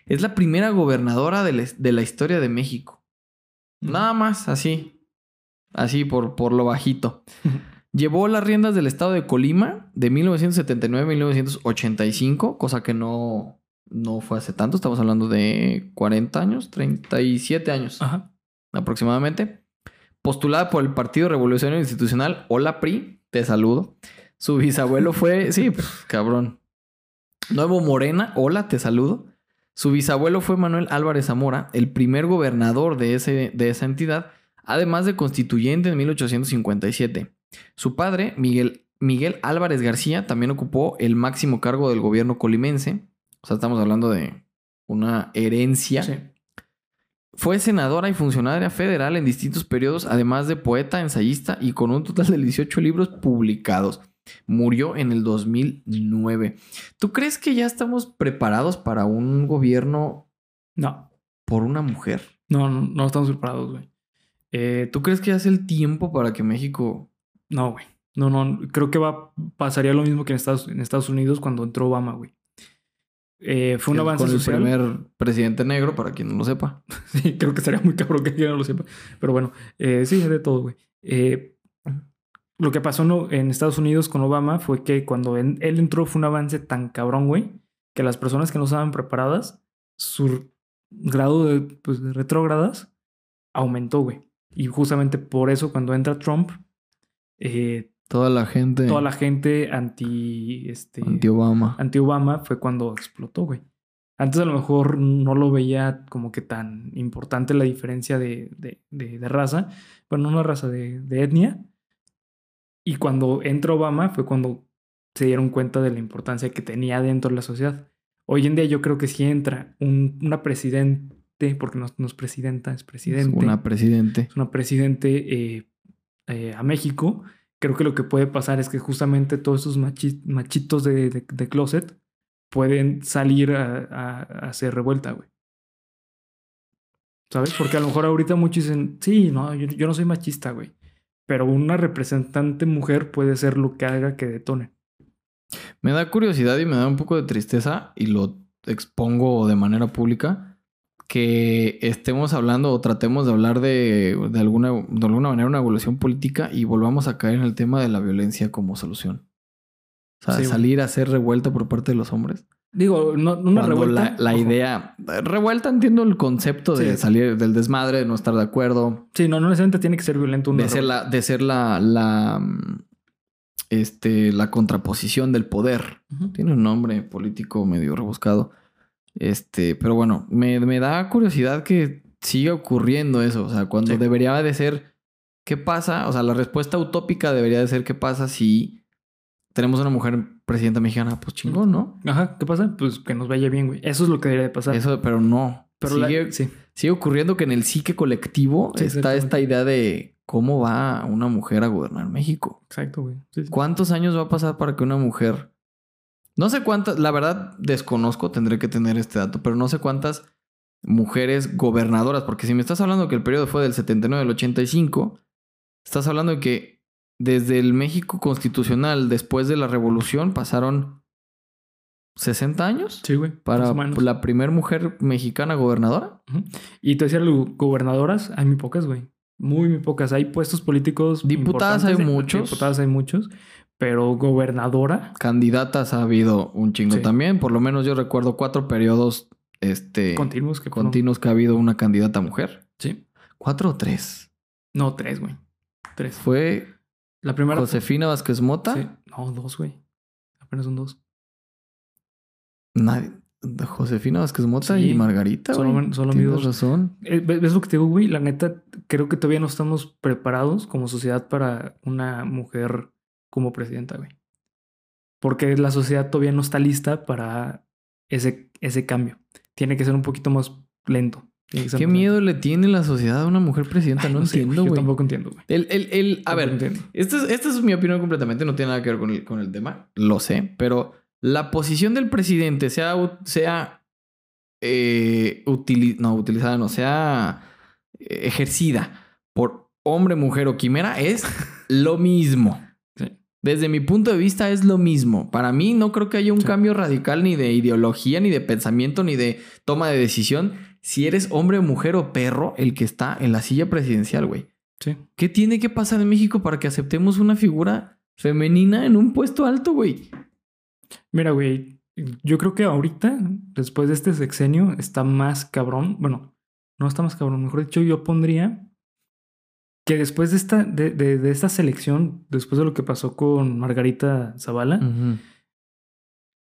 Es la primera gobernadora de la, de la historia de México. Nada más, así. Así por, por lo bajito. Llevó las riendas del estado de Colima de 1979 a 1985, cosa que no, no fue hace tanto. Estamos hablando de 40 años, 37 años
Ajá.
aproximadamente. Postulada por el Partido Revolucionario Institucional o la PRI, te saludo. Su bisabuelo fue, sí, pf, cabrón. Nuevo Morena, hola, te saludo. Su bisabuelo fue Manuel Álvarez Zamora, el primer gobernador de, ese, de esa entidad, además de constituyente en 1857. Su padre, Miguel, Miguel Álvarez García, también ocupó el máximo cargo del gobierno colimense. O sea, estamos hablando de una herencia.
Sí.
Fue senadora y funcionaria federal en distintos periodos, además de poeta, ensayista y con un total de 18 libros publicados. Murió en el 2009. ¿Tú crees que ya estamos preparados para un gobierno
No,
por una mujer?
no, no, no estamos preparados, güey. Eh,
¿Tú crees que ya es el tiempo para que México
No, güey. No, no. Creo que va, pasaría lo mismo que en Estados, en Estados Unidos cuando entró Obama, güey. Eh, fue un avance
con el
social.
primer presidente negro, para quien no lo sepa.
Sí, creo que estaría muy cabrón que alguien no lo sepa. Pero bueno, eh, sí, de todo, güey. Eh, lo que pasó en Estados Unidos con Obama fue que cuando él entró fue un avance tan cabrón, güey, que las personas que no estaban preparadas, su grado de, pues, de retrógradas aumentó, güey. Y justamente por eso cuando entra Trump, eh,
Toda la gente
toda la gente anti, este,
anti-Obama.
anti-Obama fue cuando explotó, güey. Antes a lo mejor no lo veía como que tan importante la diferencia de, de, de- de raza, bueno, no una raza de, de etnia. Y cuando entra Obama fue cuando se dieron cuenta de la importancia que tenía dentro de la sociedad. Hoy en día yo creo que si entra un- una presidente, porque no, no es presidenta, es presidente,
Una presidente.
es una presidente eh, eh, a México, creo que lo que puede pasar es que justamente todos esos machi- machitos de, de- de closet pueden salir a, a- a hacer revuelta, güey. ¿Sabes? Porque a lo mejor ahorita muchos dicen, sí, no, yo, yo no soy machista, güey. Pero una representante mujer puede ser lo que haga que detone.
Me da curiosidad y me da un poco de tristeza y lo expongo de manera pública que estemos hablando o tratemos de hablar de, de alguna, de alguna manera una evolución política y volvamos a caer en el tema de la violencia como solución. O sea,
Sí,
salir a hacer revuelta por parte de los hombres.
Digo, no, una
Cuando
revuelta.
La, idea. Revuelta entiendo el concepto de
Sí.
salir del desmadre, de no estar de acuerdo,
Sí, no, no necesariamente tiene que ser violento. una
de ser la, de ser la, la, este, la contraposición del poder. Tiene un nombre político medio rebuscado. Este, pero bueno, me, me da curiosidad que siga ocurriendo eso. O sea, cuando
Sí.
debería de ser, ¿qué pasa? O sea, la respuesta utópica debería de ser, ¿qué pasa si tenemos una mujer presidenta mexicana? Pues chingón, ¿no?
Ajá, ¿qué pasa? Pues que nos vaya bien, güey. Eso es lo que debería de pasar.
Eso, pero no.
Pero la-
sigue,
sí.
sigue ocurriendo que en el psique colectivo
Sí,
está esta idea de cómo va una mujer a gobernar México.
Exacto, güey. Sí.
¿Cuántos años va a pasar para que una mujer... No sé cuántas, la verdad desconozco, tendré que tener este dato, pero no sé cuántas mujeres gobernadoras, porque si me estás hablando que el periodo fue del 79 al 85, estás hablando de que desde el México constitucional, después de la revolución, pasaron 60 años
Sí, güey.
para la primer mujer mexicana gobernadora.
Y te decía, gobernadoras hay muy pocas, güey. Muy, muy pocas. Hay puestos políticos.
Diputadas hay muchos.
Diputadas hay muchos. Pero gobernadora.
Candidatas ha habido un chingo
Sí.
también, por lo menos yo recuerdo cuatro periodos este,
Continuos que
continuos que ha habido una candidata mujer.
Sí.
¿Cuatro o tres?
No, tres, güey. Tres.
Fue
La primera.
Josefina Vázquez Mota.
Sí. No, dos, güey. Apenas son dos.
Nadie- Josefina Vázquez Mota
Sí.
y Margarita.
Solo-
güey.
solo
Tienes
amigos.
razón.
Eh, ¿Ves ves lo que te digo, güey? La neta, creo que todavía no estamos preparados como sociedad para una mujer como presidenta, güey. Porque la sociedad todavía no está lista para ese, ese cambio. Tiene que ser un poquito más lento.
¿Qué miedo le tiene la sociedad a una mujer presidenta? no,
sé,
entiendo,
Yo
güey.
tampoco entiendo, güey.
El, el, el- a
Tampoco
ver. Esta es, esta es mi opinión completamente, no tiene nada que ver con el, con el tema, lo sé, pero la posición del presidente sea, sea eh, utili- no, utilizada, no, sea eh, ejercida por hombre, mujer o quimera es lo mismo.
Sí.
Desde mi punto de vista es lo mismo. Para mí no creo que haya un
Sí.
cambio radical ni de ideología, ni de pensamiento, ni de toma de decisión. Si eres hombre, mujer o perro, el que está en la silla presidencial, güey.
Sí.
¿Qué tiene que pasar en México para que aceptemos una figura femenina en un puesto alto, güey?
Mira, güey, yo creo que ahorita, después de este sexenio, está más cabrón. Bueno, no está más cabrón. Mejor dicho, yo pondría que después de esta, de, de- de esta selección, después de lo que pasó con Margarita Zavala,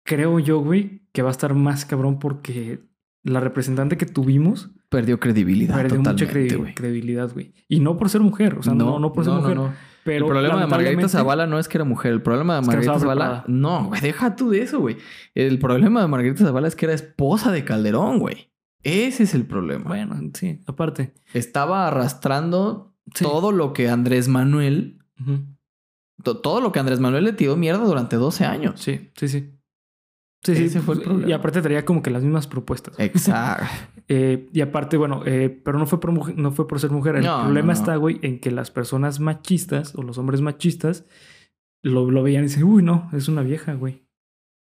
creo yo, güey, que va a estar más cabrón porque la representante que tuvimos
Perdió credibilidad
perdió mucha
totalmente,
credi-
güey.
credibilidad, güey. Y no por ser mujer, o sea, no, no, por ser mujer.
no.
Pero
el problema de Margarita Zavala no es que era mujer. El problema de
Es que
Margarita
estaba
Zavala...
preparada.
No, güey, deja tú de eso, güey. El problema de Margarita Zavala es que era esposa de Calderón, güey. Ese es el problema.
Bueno, sí, aparte.
Estaba arrastrando
Sí.
todo lo que Andrés Manuel... Todo lo que Andrés Manuel le tiró mierda durante 12 años.
Sí, sí, sí. Sí, sí.
Ese fue el problema.
Y aparte traía como que las mismas propuestas.
Exacto.
Eh, y aparte, bueno, eh, pero no fue por mujer- no fue por ser mujer. El
No,
problema
no, no.
está, güey, en que las personas machistas o los hombres machistas lo, lo veían y dicen, uy, no, es una vieja, güey.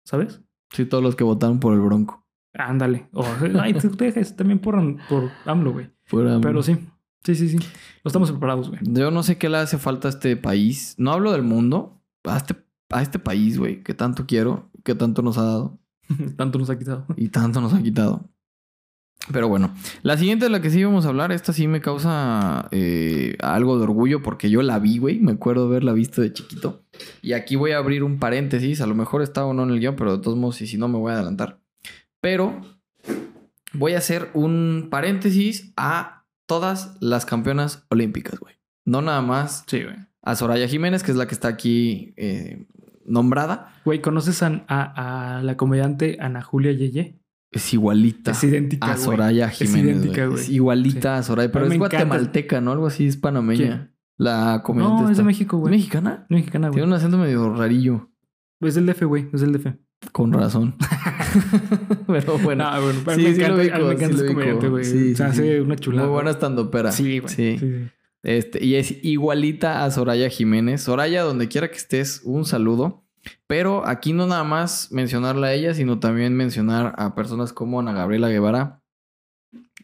¿Sabes?
sí, todos los que votaron por el Bronco.
Ándale. O, ay, tú te dejes también por, por AMLO, güey.
Fuera-
Pero sí, sí, sí, sí. No estamos preparados, güey.
Yo no sé qué le hace falta a este país. No hablo del mundo. A este, a este país, güey, que tanto quiero, que tanto nos ha dado
Tanto nos ha quitado.
y tanto nos ha quitado. Pero bueno, la siguiente de la que sí vamos a hablar, esta sí me causa eh, algo de orgullo porque yo la vi, güey. Me acuerdo haberla visto de chiquito. Y aquí voy a abrir un paréntesis. A lo mejor está o no en el guion, pero de todos modos, y si no, me voy a adelantar. Pero voy a hacer un paréntesis a todas las campeonas olímpicas, güey. No nada más
Sí, güey.
a Soraya Jiménez, que es la que está aquí eh, nombrada.
Güey, ¿conoces a, a- a la comediante Ana Julia Yeye?
Es igualita.
Es idéntica,
a. Soraya
Es
Jiménez.
idéntica,
güey. Es igualita
Sí.
a Soraya, pero es
encanta.
guatemalteca, ¿no? Algo así, es panameña.
¿Quién?
La comediante.
No, es de. México,
¿Es
güey.
mexicana?
Es mexicana, güey.
Tiene un acento medio rarillo.
Es del DF, güey. Es del DF.
Con razón. pero bueno.
Ah, bueno, mí
Sí,
me
sí lo
encanta, mí
ubico,
me encanta
sí lo
comediante, güey.
Sí,
Se
sí,
hace
sí.
una chulada.
Muy buena estandopera.
Sí, güey.
Sí. Este, y es igualita a Soraya Jiménez. Soraya, donde quiera que estés, un saludo. Pero aquí no nada más mencionarla a ella, sino también mencionar a personas como Ana Gabriela Guevara.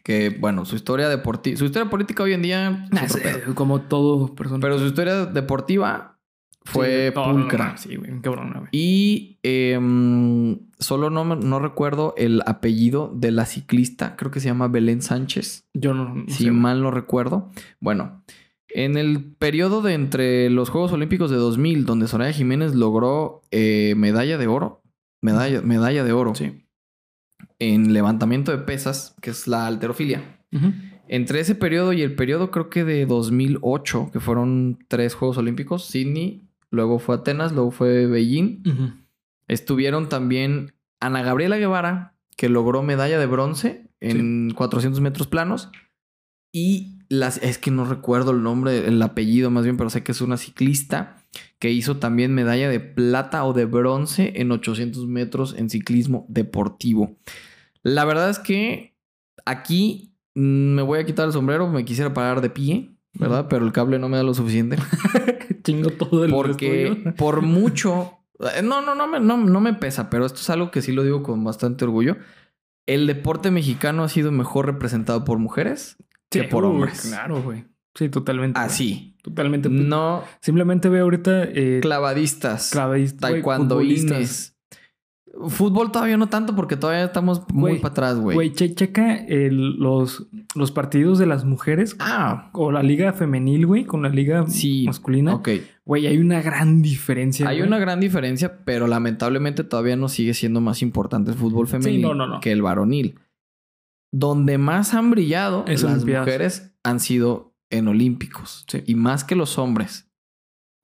Que, bueno, su historia deportiva, su historia política hoy en día,
Nah,
es
eh, como todo persona.
pero su historia deportiva fue
Sí,
pulcra.
sí, güey. Cabrón, güey.
Y em, solo no, no recuerdo el apellido de la ciclista, creo que se llama Belén Sánchez
Yo no, no
si
sé,
mal no recuerdo. Bueno, en el periodo de entre los Juegos Olímpicos de 2000, donde Soraya Jiménez logró eh, medalla de oro, medalla, medalla de oro
Sí.
en levantamiento de pesas, que es la alterofilia. Entre ese periodo y el periodo creo que de 2008, que fueron tres Juegos Olímpicos, Sydney, luego fue Atenas, luego fue Beijing, estuvieron también Ana Gabriela Guevara, que logró medalla de bronce en 400 metros planos. Y las, es que no recuerdo el nombre, el apellido más bien, pero sé que es una ciclista que hizo también medalla de plata o de bronce en 800 metros en ciclismo deportivo. La verdad es que aquí mm, me voy a quitar el sombrero, me quisiera parar de pie, ¿verdad? Pero el cable no me da lo suficiente.
Chingo todo el
Porque por mucho. eh, No, no, no me, no, no me pesa, pero esto es algo que sí lo digo con bastante orgullo. El deporte mexicano ha sido mejor representado por mujeres que por
uy,
hombres.
Claro, güey. Sí, totalmente. güey.
Así.
Totalmente.
No
Simplemente ve ahorita eh,
clavadistas,
clavadistas,
taekwondoines. Fútbol todavía no tanto porque todavía estamos muy para atrás, güey.
Güey, che- checa el- los, los partidos de las mujeres
Ah,
o la liga femenil, güey, con la liga
sí.
masculina.
Ok.
Güey, hay una gran diferencia.
Hay una gran diferencia, pero lamentablemente todavía no sigue siendo más importante el fútbol femenil
no, no, no.
que el varonil. Donde más han brillado
Es
las
Olimpiadas.
mujeres han sido en olímpicos.
Sí.
Y más que los hombres.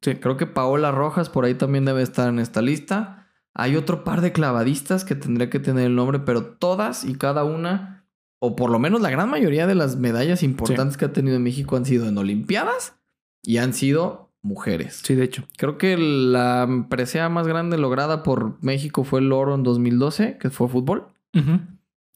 Sí.
Creo que Paola Rojas por ahí también debe estar en esta lista. Hay otro par de clavadistas que tendría que tener el nombre, pero todas y cada una, o por lo menos la gran mayoría de las medallas importantes que ha tenido México han sido en Olimpiadas y han sido mujeres.
Sí, de hecho.
Creo que la presea más grande lograda por México fue el oro en 2012, que fue fútbol.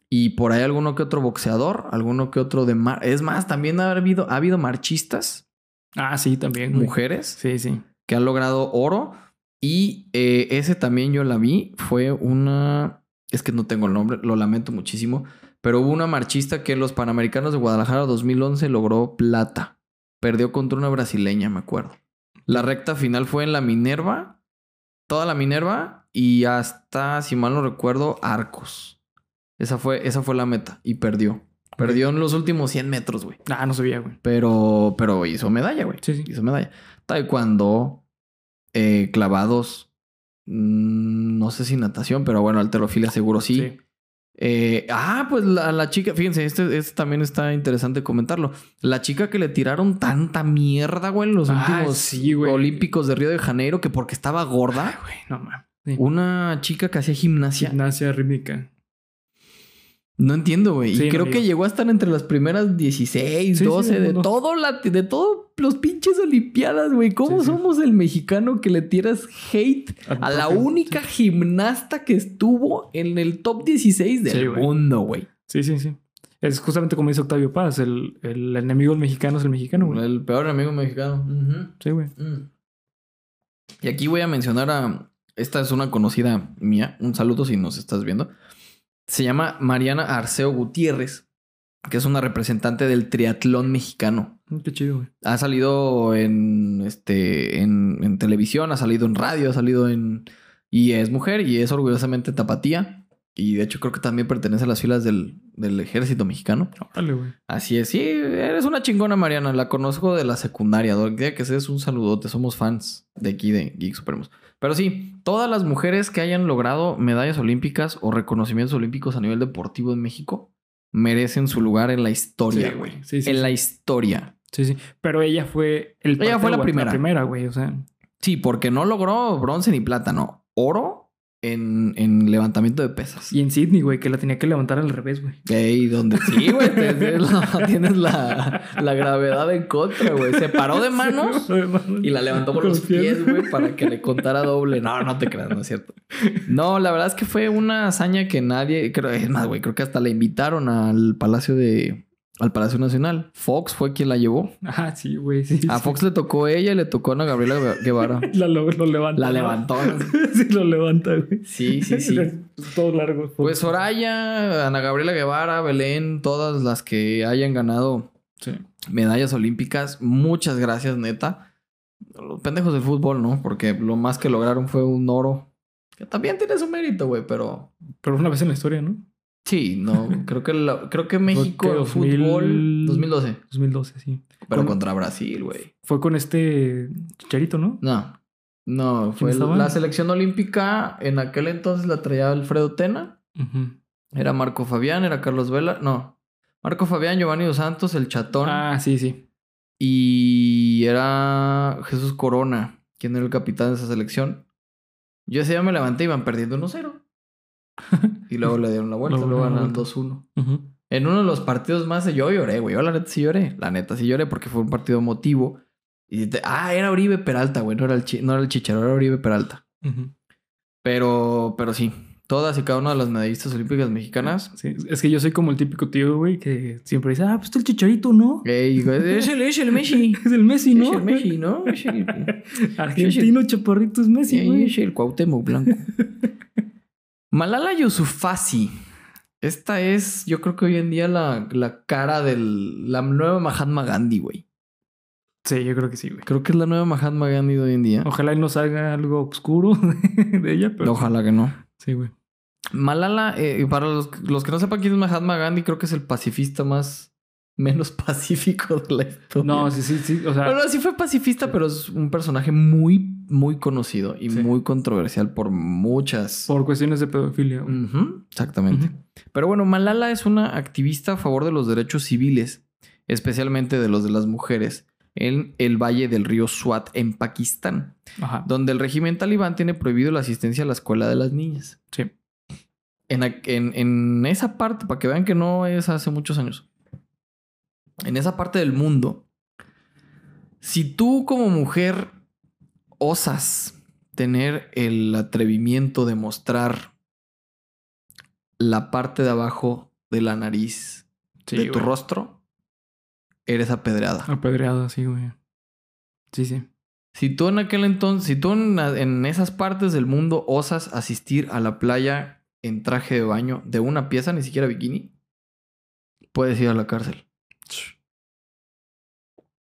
Y por ahí alguno que otro boxeador, alguno que otro de mar. Es más, también ha habido, ha habido marchistas,
Ah, sí, también.
mujeres,
Sí, sí.
que han logrado oro. Y eh, ese también yo la vi. Fue una. Es que no tengo el nombre, lo lamento muchísimo. Pero hubo una marchista que en los Panamericanos de Guadalajara 2011 logró plata. Perdió contra una brasileña, me acuerdo. La recta final fue en la Minerva. Toda la Minerva y hasta, si mal no recuerdo, Arcos. Esa fue, esa fue la meta y perdió. Perdió en los últimos 100 metros, güey.
Ah, no sabía, güey.
Pero, pero hizo medalla, güey.
Sí, sí.
Hizo medalla. Taekwondo, eh, clavados, mm, no sé si natación, pero bueno, alterofilia seguro sí.
Sí.
Eh, ah, pues la, la chica, fíjense, este, este también está interesante comentarlo. La chica que le tiraron tanta mierda, güey, en los
Ah,
últimos
sí, güey.
Olímpicos de Río de Janeiro, que porque estaba
Ay,
gorda.
güey, no mames. Sí.
Una chica que hacía gimnasia.
Gimnasia rítmica.
No entiendo, güey.
Sí,
y creo que llegó a estar entre las primeras 16,
Sí, sí,
12, de
no.
todo la, de todos los pinches olimpiadas, güey. ¿Cómo somos el mexicano que le tiras hate a la única gimnasta que estuvo en el top 16 del mundo, güey?
Sí, sí, sí. Es justamente como dice Octavio Paz, el, el enemigo del mexicano es el mexicano, güey.
El peor amigo mexicano.
Sí, güey.
Mm. Y aquí voy a mencionar a. Esta es una conocida mía. Un saludo si nos estás viendo. Se llama Mariana Arceo Gutiérrez, que es una representante del triatlón mexicano.
Mm, Qué chido, güey.
Ha salido en este en, en televisión, ha salido en radio, ha salido en. Y es mujer y es orgullosamente tapatía. Y de hecho creo que también pertenece a las filas del, del ejército mexicano.
Órale, güey.
Así es, sí, eres una chingona, Mariana. La conozco de la secundaria. Donde que seas un saludote. Somos fans de aquí de Geek Supremos. Pero sí, todas las mujeres que hayan logrado medallas olímpicas o reconocimientos olímpicos a nivel deportivo en México merecen su lugar en la historia,
Sí,
güey.
güey. Sí, sí,
en la historia.
Sí, sí. Pero ella fue el
Ella fue la primera.
La primera, güey. O sea,
Sí, porque no logró bronce ni plata, no. Oro en, en levantamiento de pesas.
y en Sydney, güey, que la tenía que levantar al revés, güey.
Ey, donde sí, güey, la- tienes la, la gravedad en contra, güey. Se paró de manos y la levantó por los pies, güey, para que le contara doble. No, no te creas, no es cierto. No, la verdad es que fue una hazaña que nadie, creo, es más, güey, creo que hasta la invitaron al Palacio de, al Palacio Nacional. Fox fue quien la llevó.
Ah, sí, güey. Sí,
A
sí.
Fox le tocó ella y le tocó a Ana Gabriela Guevara.
La, lo, lo levanta.
La
¿no?
levantó.
sí, lo levanta, güey.
Sí, sí, sí.
Todo largo.
Pues Soraya, Ana Gabriela Guevara, Belén, todas las que hayan ganado
Sí.
medallas olímpicas, muchas gracias, neta. Los pendejos del fútbol, ¿no? Porque lo más que lograron fue un oro. Que también tiene su mérito, güey, pero.
Pero una vez en la historia, ¿no?
Sí, no. creo que la- creo que México
que
en
2000
fútbol 2012.
2012, sí.
Pero
Con-
contra Brasil, güey.
Fue con este Chicharito, ¿no?
No. No, fue la selección olímpica. En aquel entonces la traía Alfredo Tena. Era Marco Fabián, era Carlos Vela. No. Marco Fabián, Giovanni Dos Santos, el chatón.
Ah, sí, sí.
Y era Jesús Corona, quien era el capitán de esa selección. Yo ese día me levanté y iban perdiendo 1-0. Y luego le dieron la vuelta,
Luego
luego ganaron
la
2-1.
Ujú.
En uno de los partidos más, yo lloré, güey. Yo la neta sí lloré. La neta sí lloré porque fue un partido emotivo. Y te- ah, era Oribe Peralta, güey. No era el, chi- no era el Chicharo, era Oribe Peralta.
Ujú.
Pero, pero sí. Todas y cada una de las medallistas olímpicas mexicanas.
Sí, es que yo soy como el típico tío, güey, que siempre dice, ah, pues está el Chicharito, ¿no?
Ey, güey, es el, es el Messi.
Es el Messi, ¿no?
Es el Messi, ¿no? Es el,
Argentino chaparrito es Messi, güey.
es el Cuauhtémoc Blanco. Malala Yousafzai. Esta es, yo creo que hoy en día la, la cara de la nueva Mahatma Gandhi, güey.
Sí, yo creo que sí, güey.
Creo que es la nueva Mahatma Gandhi de hoy en día.
Ojalá y nos haga algo oscuro de ella, pero...
Ojalá que no.
Sí, güey.
Malala, eh, para los, los que no sepan quién es Mahatma Gandhi, creo que es el pacifista más menos pacífico de la historia.
No, sí, sí, sí. O sea,
Bueno, sí fue pacifista, pero es un personaje muy, muy conocido y
Sí.
muy controversial por muchas.
por cuestiones de pedofilia.
exactamente. Pero bueno, Malala es una activista a favor de los derechos civiles, especialmente de los de las mujeres, en el valle del río Swat en Pakistán,
Ajá.
donde el régimen talibán tiene prohibido la asistencia a la escuela de las niñas.
Sí.
En, en- en esa parte, para que vean que no es hace muchos años, en esa parte del mundo, si tú como mujer osas tener el atrevimiento de mostrar la parte de abajo de la nariz
Sí,
de tu
güey.
rostro, eres apedreada.
Apedreada, sí, güey. Sí, sí.
Si tú en aquel entonces, si tú en, en esas partes del mundo osas asistir a la playa en traje de baño de una pieza, ni siquiera bikini, puedes ir a la cárcel.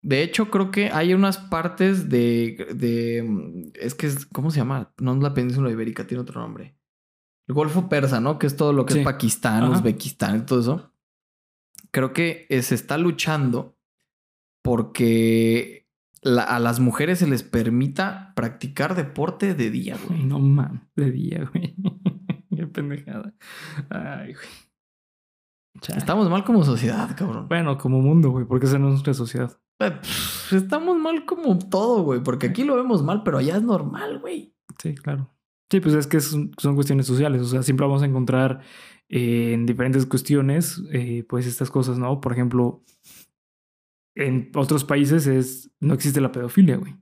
De hecho, creo que hay unas partes de, de es que es, ¿cómo se llama? No es la península ibérica, tiene otro nombre. El Golfo Persa, ¿no? Que es todo lo que
Sí.
es Pakistán,
Ajá.
Uzbekistán y todo eso. Creo que eh, se está luchando porque la- a las mujeres se les permita practicar deporte de día, güey.
No mames, de día, güey. Qué pendejada. Ay, güey. Chale.
Estamos mal como sociedad, cabrón.
Bueno, como mundo, güey, porque esa no es nuestra sociedad.
Eh, Estamos mal como todo, güey. Porque aquí lo vemos mal, pero allá es normal, güey.
Sí, claro. Sí, pues es que son, son cuestiones sociales. O sea, siempre vamos a encontrar eh, en diferentes cuestiones, eh, pues estas cosas, ¿no? Por ejemplo, en otros países es no existe la pedofilia, güey.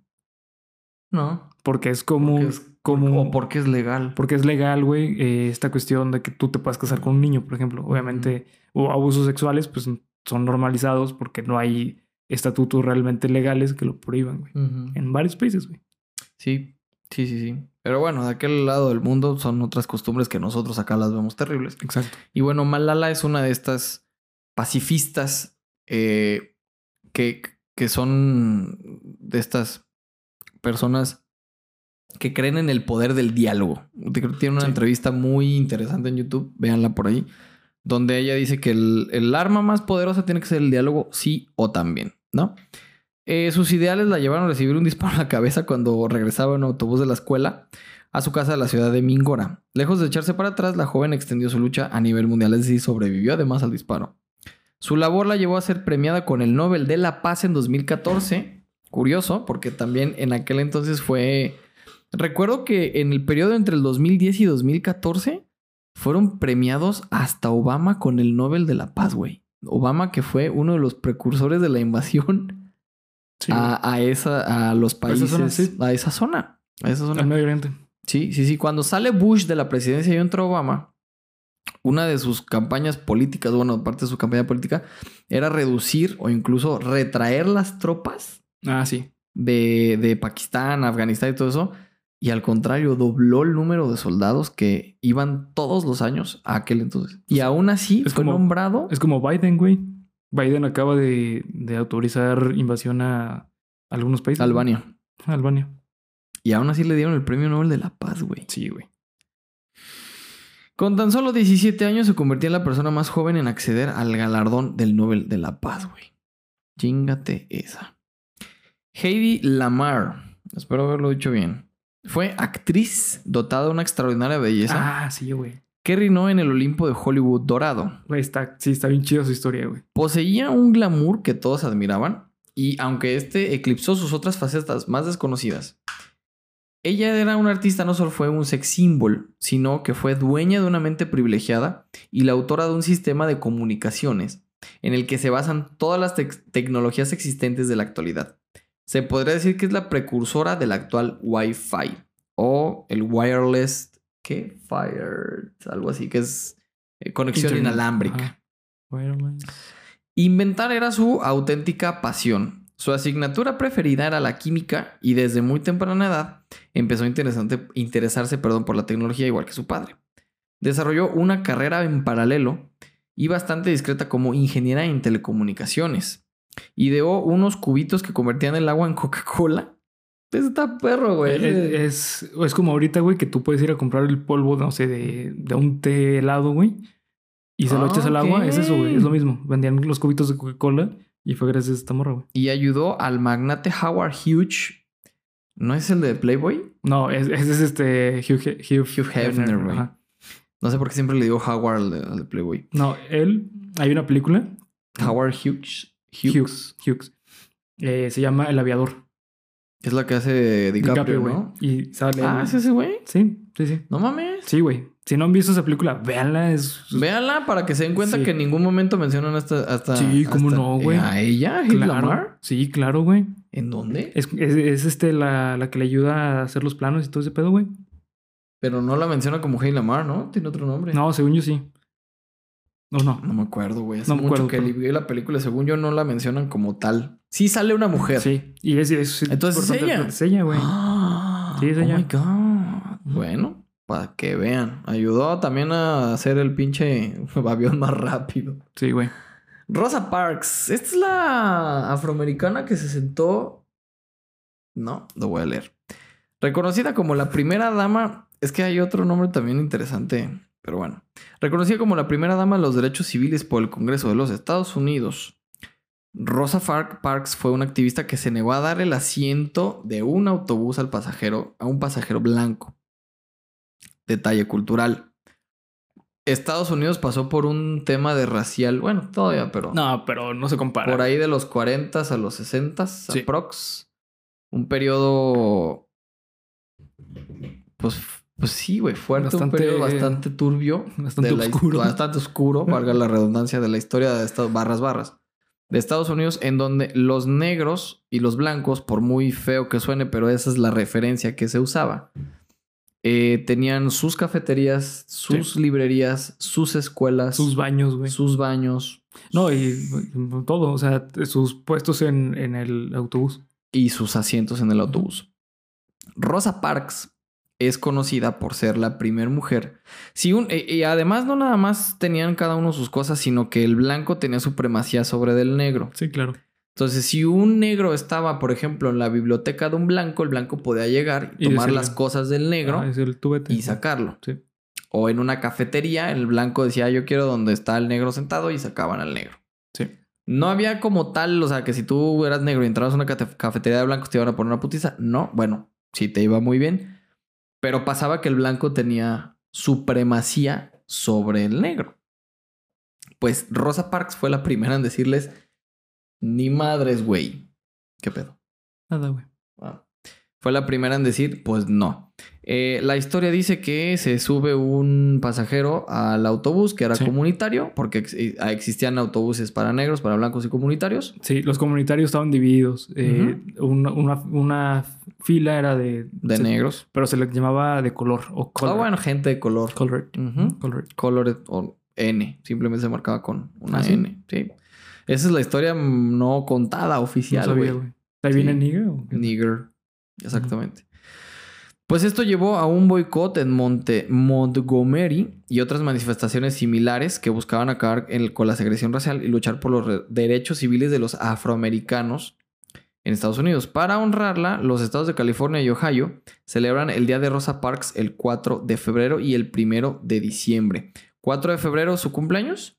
No.
Porque es como,
Porque es-
como
O porque es legal.
porque es legal, güey, eh, esta cuestión de que tú te puedas casar con un niño, por ejemplo. Obviamente, o abusos sexuales, pues son normalizados porque no hay estatutos realmente legales que lo prohíban, güey. En varios países, güey.
Sí, sí, sí, sí. Pero bueno, de aquel lado del mundo son otras costumbres que nosotros acá las vemos terribles.
Exacto.
Y bueno, Malala es una de estas pacifistas eh, que, que son de estas personas que creen en el poder del diálogo. Tiene una
Sí.
entrevista muy interesante en YouTube, véanla por ahí, donde ella dice que el, el arma más poderosa tiene que ser el diálogo, sí o también, ¿no? Eh, sus ideales la llevaron a recibir un disparo en la cabeza cuando regresaba en autobús de la escuela a su casa de la ciudad de Mingora. Lejos de echarse para atrás, la joven extendió su lucha a nivel mundial, es decir, sobrevivió además al disparo. Su labor la llevó a ser premiada con el Nobel de la Paz en 2014. Curioso, porque también en aquel entonces fue... Recuerdo que en el periodo entre el 2010 y 2014 fueron premiados hasta Obama con el Nobel de la Paz, güey. Obama que fue uno de los precursores de la invasión
Sí,
a, a esa, a los
esa
países,
zona, sí.
a esa zona. A esa zona.
Al Medio Oriente.
Sí, sí, sí. Cuando sale Bush de la presidencia y entra Obama, una de sus campañas políticas, bueno, parte de su campaña política, era reducir o incluso retraer las tropas
Ah, sí.
de, de Pakistán, Afganistán y todo eso. Y al contrario, dobló el número de soldados que iban todos los años a aquel entonces. Y aún así
Es
fue
como-
nombrado.
Es como Biden, güey. Biden acaba de, de autorizar invasión a algunos países.
Albania.
Albania.
Y aún así le dieron el premio Nobel de la Paz, güey.
Sí, güey.
Con tan solo 17 años se convirtió en la persona más joven en acceder al galardón del Nobel de la Paz, güey. Chingate esa. Heidi Lamar, espero haberlo dicho bien, fue actriz dotada de una extraordinaria belleza
Ah, sí, güey.
que reinó en el Olimpo de Hollywood dorado.
Güey, está, sí, está bien chida su historia, güey.
Poseía un glamour que todos admiraban y aunque este eclipsó sus otras facetas más desconocidas, ella era una artista, no solo fue un sex symbol, sino que fue dueña de una mente privilegiada y la autora de un sistema de comunicaciones en el que se basan todas las tec- tecnologías existentes de la actualidad. Se podría decir que es la precursora del actual Wi-Fi o el wireless, ¿qué? Fire, algo así, que es eh, conexión
Internet.
inalámbrica.
Wireless.
Inventar era su auténtica pasión. Su asignatura preferida era la química y desde muy temprana edad empezó a interesarse perdón, por la tecnología igual que su padre. Desarrolló una carrera en paralelo y bastante discreta como ingeniera en telecomunicaciones. Ideó unos cubitos que convertían el agua en Coca-Cola. Ese Está perro, güey.
Eh, Es, es como ahorita, güey, que tú puedes ir a comprar el polvo, no sé, de, de un té helado, güey. Y se lo
Ah,
echas al agua. Es eso, güey. Es lo mismo. Vendían los cubitos de Coca-Cola y fue gracias a esta morra, güey.
Y ayudó al magnate Howard Hughes. ¿No es el de Playboy?
No, es- ese es, este Hugh, He- Hugh,
Hugh Hefner, güey. No sé por qué siempre le digo Howard al de, al de Playboy.
No, él, hay una película.
Howard Hughes.
Hughes. Hughes. Eh, se llama El Aviador.
Es la que hace DiCaprio,
güey.
¿no?
Y sale.
Ah, ¿es ese güey?
Sí, sí, sí.
No mames.
Sí, güey. Si no han visto esa película, véanla. Es.
Véanla para que se den cuenta
Sí.
que en ningún momento mencionan hasta... hasta
Sí, cómo
hasta-
no, güey.
¿A ella? ¿A Hugh
Claro.
Lamar?
Sí, claro, güey.
¿En dónde?
Es, es, es, este la, la que le ayuda a hacer los planos y todo ese pedo, güey.
Pero no la menciona como Hey Lamar, ¿no? Tiene otro nombre.
No, según yo sí. No, no.
No me acuerdo, güey. Hace
No me
mucho
acuerdo,
que
pero-
vi la película. Según yo, no la mencionan como tal. Sí sale una mujer.
Sí. Y es, es
Entonces, ¿es ella?
Es ella, güey.
Ah,
Sí, es
oh
ella.
my God. Bueno, para que vean. Ayudó también a hacer el pinche avión más rápido.
Sí, güey.
Rosa Parks. Esta es la afroamericana que se sentó. No, lo voy a leer. Reconocida como la primera dama. Es que hay otro nombre también interesante. Pero bueno. Reconocida como la primera dama de los derechos civiles por el Congreso de los Estados Unidos. Rosa Fark- Parks fue una activista que se negó a dar el asiento de un autobús al pasajero, a un pasajero blanco. Detalle cultural. Estados Unidos pasó por un tema de racial, bueno, todavía, pero
No, pero no se compara.
por ahí de los 40 a los 60
Sí.
aprox. Un periodo pues Pues sí, güey, fuerte,
Bastante-
un periodo bastante turbio.
Bastante
la
oscuro.
Bastante oscuro, valga la redundancia de la historia de Estados barras barras. De Estados Unidos, en donde los negros y los blancos, por muy feo que suene, pero esa es la referencia que se usaba, eh, tenían sus cafeterías, sus librerías, sus escuelas,
Sus baños, güey.
sus baños
No, y todo. O sea, sus puestos en, en el autobús.
y sus asientos en el autobús. Rosa Parks es conocida por ser la primera mujer. Si un, e- y además no nada más tenían cada uno sus cosas, sino que el blanco tenía supremacía sobre del negro.
Sí, claro.
Entonces, si un negro estaba, por ejemplo, en la biblioteca de un blanco, el blanco podía llegar y
Y
tomar
decirle,
las cosas del negro
Ah, es el tubete.
y sacarlo.
Sí.
O en una cafetería, el blanco decía, yo quiero donde está el negro sentado y sacaban al negro.
Sí.
No había como tal, o sea, que si tú eras negro y entrabas a una cafetería de blancos te iban a poner una putiza. No, bueno, sí te iba muy bien. Pero pasaba que el blanco tenía supremacía sobre el negro. Pues Rosa Parks fue la primera en decirles, ni madres, güey. ¿Qué pedo?
Nada, güey.
Ah. Fue la primera en decir, pues no. Eh, la historia dice que se sube un pasajero al autobús que era
Sí.
comunitario, porque ex- eh, existían autobuses para negros, para blancos y comunitarios.
Sí, los comunitarios estaban divididos. Eh, una, una, una fila era de...
De
se-
negros.
Pero se le llamaba de color. O color.
Ah, bueno, gente de color.
Colored.
Ujú.
Colored.
Colored o N. Simplemente se marcaba con una
¿Ah, sí?
N. Sí. Esa es la historia mm, no contada
No
oficial,
sabía,
güey.
¿De ahí viene
Sí.
Nigga? o qué?
Nigger. Exactamente. Pues esto llevó a un boicot en Monte Montgomery y otras manifestaciones similares que buscaban acabar con la segregación racial y luchar por los re- derechos civiles de los afroamericanos en Estados Unidos. Para honrarla, los estados de California y Ohio celebran el Día de Rosa Parks el 4 de febrero y el 1 de diciembre. 4 de febrero su cumpleaños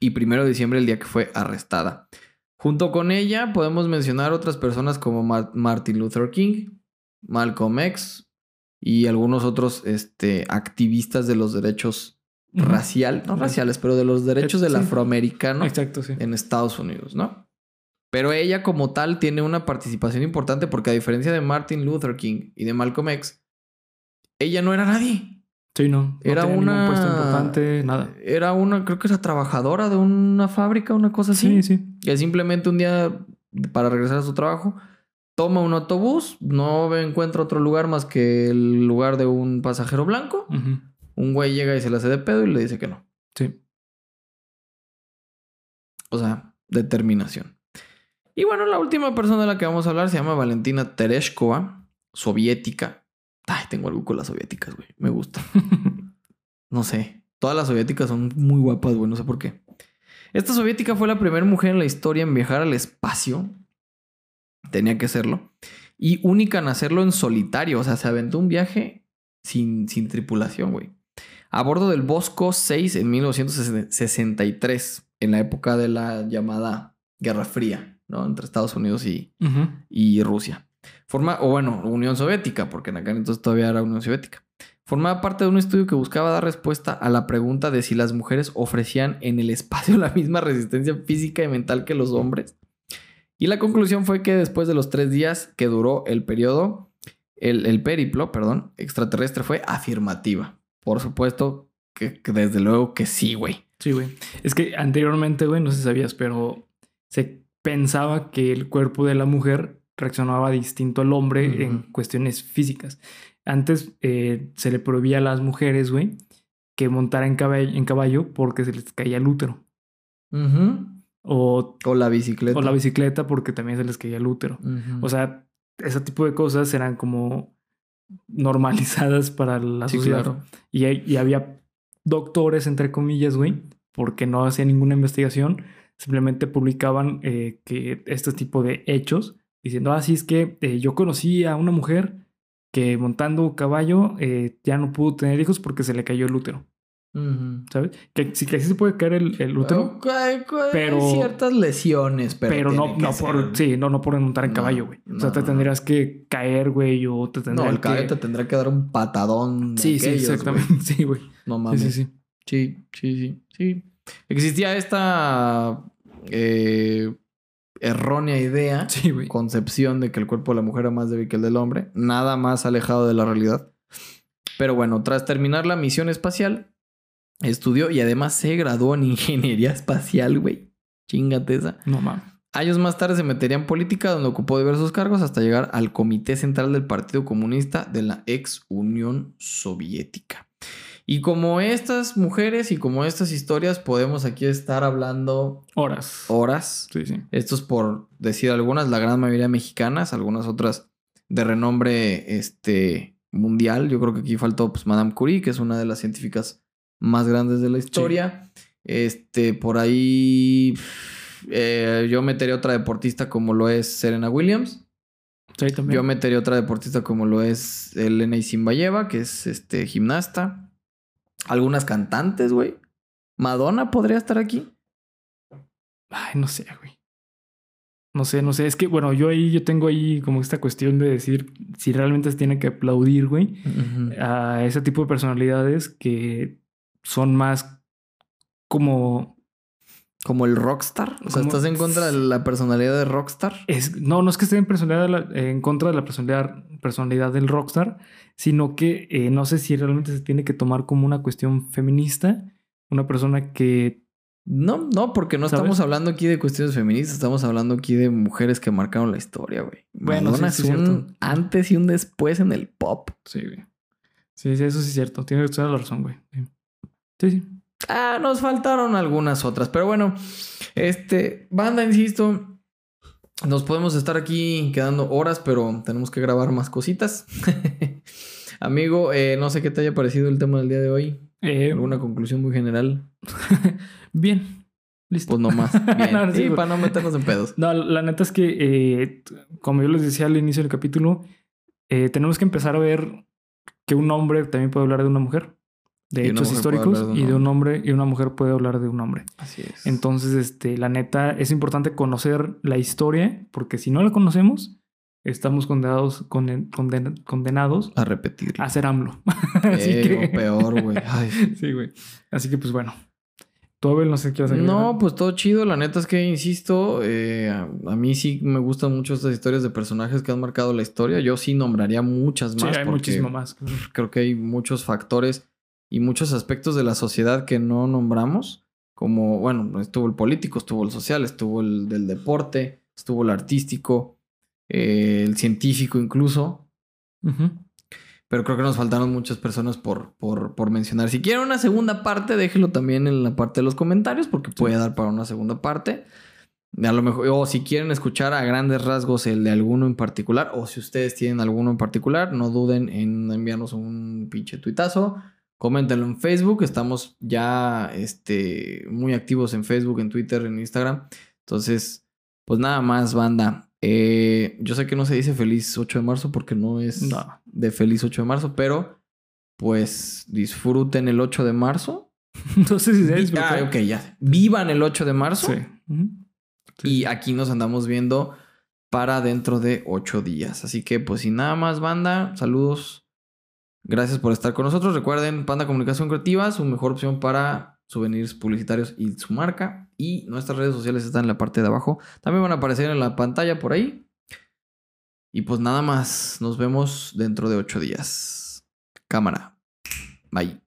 y primero de diciembre el día que fue arrestada. Junto con ella podemos mencionar otras personas como Mar- Martin Luther King, Malcolm X y algunos otros este, activistas de los derechos racial, no raciales, pero de los derechos del
Sí.
afroamericano
Exacto, sí.
en Estados Unidos, ¿no? Pero ella como tal tiene una participación importante porque a diferencia de Martin Luther King y de Malcolm X, ella no era nadie.
Sí, no. no
Era una...
puesto importante, nada.
Era una, creo que era trabajadora de una fábrica, una cosa así.
Sí, sí.
Que simplemente un día, para regresar a su trabajo, toma un autobús, no encuentra otro lugar más que el lugar de un pasajero blanco. Un güey llega y se le hace de pedo y le dice que no.
Sí.
O sea, determinación. Y bueno, la última persona de la que vamos a hablar se llama Valentina Tereshkova, soviética. Ay, tengo algo con las soviéticas, güey. Me gusta. No sé. Todas las soviéticas son muy guapas, güey. No sé por qué. Esta soviética fue la primera mujer en la historia en viajar al espacio. Tenía que serlo. Y única en hacerlo en solitario. O sea, se aventó un viaje sin, sin tripulación, güey. A bordo del Bosco 6 en 1963. En la época de la llamada Guerra Fría, ¿no? Entre Estados Unidos y, y Rusia. Forma, o bueno, Unión Soviética, porque en aquel entonces todavía era Unión Soviética. Formaba parte de un estudio que buscaba dar respuesta a la pregunta de si las mujeres ofrecían en el espacio la misma resistencia física y mental que los hombres. Y la conclusión fue que después de los tres días que duró el periodo, el, el periplo, perdón, extraterrestre fue afirmativa. Por supuesto que, que desde luego que sí, güey.
Sí, güey. Es que anteriormente, güey, no sé si sabías, pero se pensaba que el cuerpo de la mujer reaccionaba distinto al hombre en cuestiones físicas. Antes eh, se le prohibía a las mujeres, güey, que montaran en caballo, en caballo porque se les caía el útero. O,
O la bicicleta.
o la bicicleta porque también se les caía el útero. O sea, ese tipo de cosas eran como normalizadas para la
Sí,
sociedad.
claro.
Y, y había doctores, entre comillas, güey, porque no hacían ninguna investigación, simplemente publicaban eh, que este tipo de hechos, diciendo, ah, sí, es que eh, yo conocí a una mujer que montando caballo eh, ya no pudo tener hijos porque se le cayó el útero, ¿sabes? Que sí que sí se puede caer el, el útero,
Ok, ok, hay
pero-
ciertas lesiones, pero,
pero, no, no
ser-
por, sí, no, no por montar en
No,
caballo, güey. O sea, te tendrías que caer, güey, o te
No, el caballo
que...
te tendrá que dar un patadón.
Sí, sí,
aquellos,
exactamente.
güey.
Sí, güey.
No mames.
sí, sí.
Sí, sí, sí, sí. Existía esta eh, errónea idea,
Sí, güey.
concepción de que el cuerpo de la mujer era más débil que el del hombre, nada más alejado de la realidad. Pero bueno, tras terminar la misión espacial, estudió y además se graduó en ingeniería espacial, güey. Chingate esa.
No mames.
Años más tarde se metería en política, donde ocupó diversos cargos hasta llegar al Comité Central del Partido Comunista de la ex Unión Soviética. Y como estas mujeres y como estas historias, podemos aquí estar hablando
Horas.
horas.
Sí, sí.
Esto es por decir algunas, la gran mayoría mexicanas, algunas otras de renombre este, mundial. Yo creo que aquí faltó pues, Madame Curie, que es una de las científicas más grandes de la historia. Este, por ahí eh, yo metería otra deportista como lo es Serena Williams.
Sí, también.
Yo metería otra deportista como lo es Elena Isimbayeva, que es este gimnasta. Algunas cantantes, güey. Madonna podría estar aquí.
Ay, no sé, güey. No sé, no sé. Es que, bueno, yo ahí, yo tengo ahí como esta cuestión de decir si realmente se tiene que aplaudir, güey, a ese tipo de personalidades que son más como.
Como el rockstar. O sea,
Como-
¿estás en contra de la personalidad de rockstar?
Es, no, no es que esté en, personalidad en contra de la personalidad, personalidad del rockstar, sino que eh, no sé si realmente se tiene que tomar como una cuestión feminista. Una persona que.
No, no, porque no
¿Sabes?
estamos hablando aquí de cuestiones feministas, estamos hablando aquí de mujeres que marcaron la historia, güey.
Bueno,
Madonna
sí,
es un
cierto.
antes y un después en el pop.
Sí, güey. Sí, sí, eso sí es cierto. Tienes toda la razón, güey. Sí, sí. sí.
Ah, nos faltaron algunas otras, pero bueno, este, banda, insisto, nos podemos estar aquí quedando horas, pero tenemos que grabar más cositas. Amigo, eh, no sé qué te haya parecido el tema del día de hoy.
Eh,
¿Alguna conclusión muy general?
bien. Listo.
Pues no más. Bien.
No, sí,
para no meternos en pedos.
No, la neta es que, eh, como yo les decía al inicio del capítulo, tenemos que empezar a ver que un hombre también puede hablar de una mujer, de hechos históricos,
de
y de un hombre y una mujer puede hablar de un hombre.
Así es.
Entonces, este, la neta, es importante conocer la historia, porque si no la conocemos, estamos condenados, conden- conden- condenados
a repetir.
a ser AMLO. Así que...
lo peor, güey.
Sí, güey. Así que, pues bueno. Tú, Abel, no sé qué hacer.
No, pues todo chido. La neta es que, insisto, eh, a, a mí sí me gustan mucho estas historias de personajes que han marcado la historia. Yo sí nombraría muchas
Sí,
más.
hay
porque
muchísimo más.
Creo que hay muchos factores y muchos aspectos de la sociedad que no nombramos. Como, bueno, estuvo el político, estuvo el social, estuvo el del deporte, estuvo el artístico, eh, el científico incluso.
Ujú.
Pero creo que nos faltaron muchas personas por, por, por mencionar. Si quieren una segunda parte, déjelo también en la parte de los comentarios, porque puede dar para una segunda parte. A lo mejor, o si quieren escuchar a grandes rasgos el de alguno en particular, o si ustedes tienen alguno en particular, no duden en enviarnos un pinche tuitazo. Coméntenlo en Facebook. Estamos ya este, muy activos en Facebook, en Twitter, en Instagram. Entonces, pues nada más, banda. Eh, yo sé que no se dice feliz 8 de marzo porque no es
No.
de feliz 8 de marzo, pero pues disfruten el 8 de marzo.
Entonces, si se
Vi-
disfruta.
ah, ok, ya. Vivan el 8 de marzo.
Sí.
Y aquí nos andamos viendo para dentro de 8 días. Así que pues sin nada más, banda, saludos. Gracias por estar con nosotros. Recuerden, Panda Comunicación Creativa, su mejor opción para souvenirs publicitarios y su marca. Y nuestras redes sociales están en la parte de abajo. También van a aparecer en la pantalla por ahí. Y pues nada más, nos vemos dentro de 8 días. Cámara. Bye.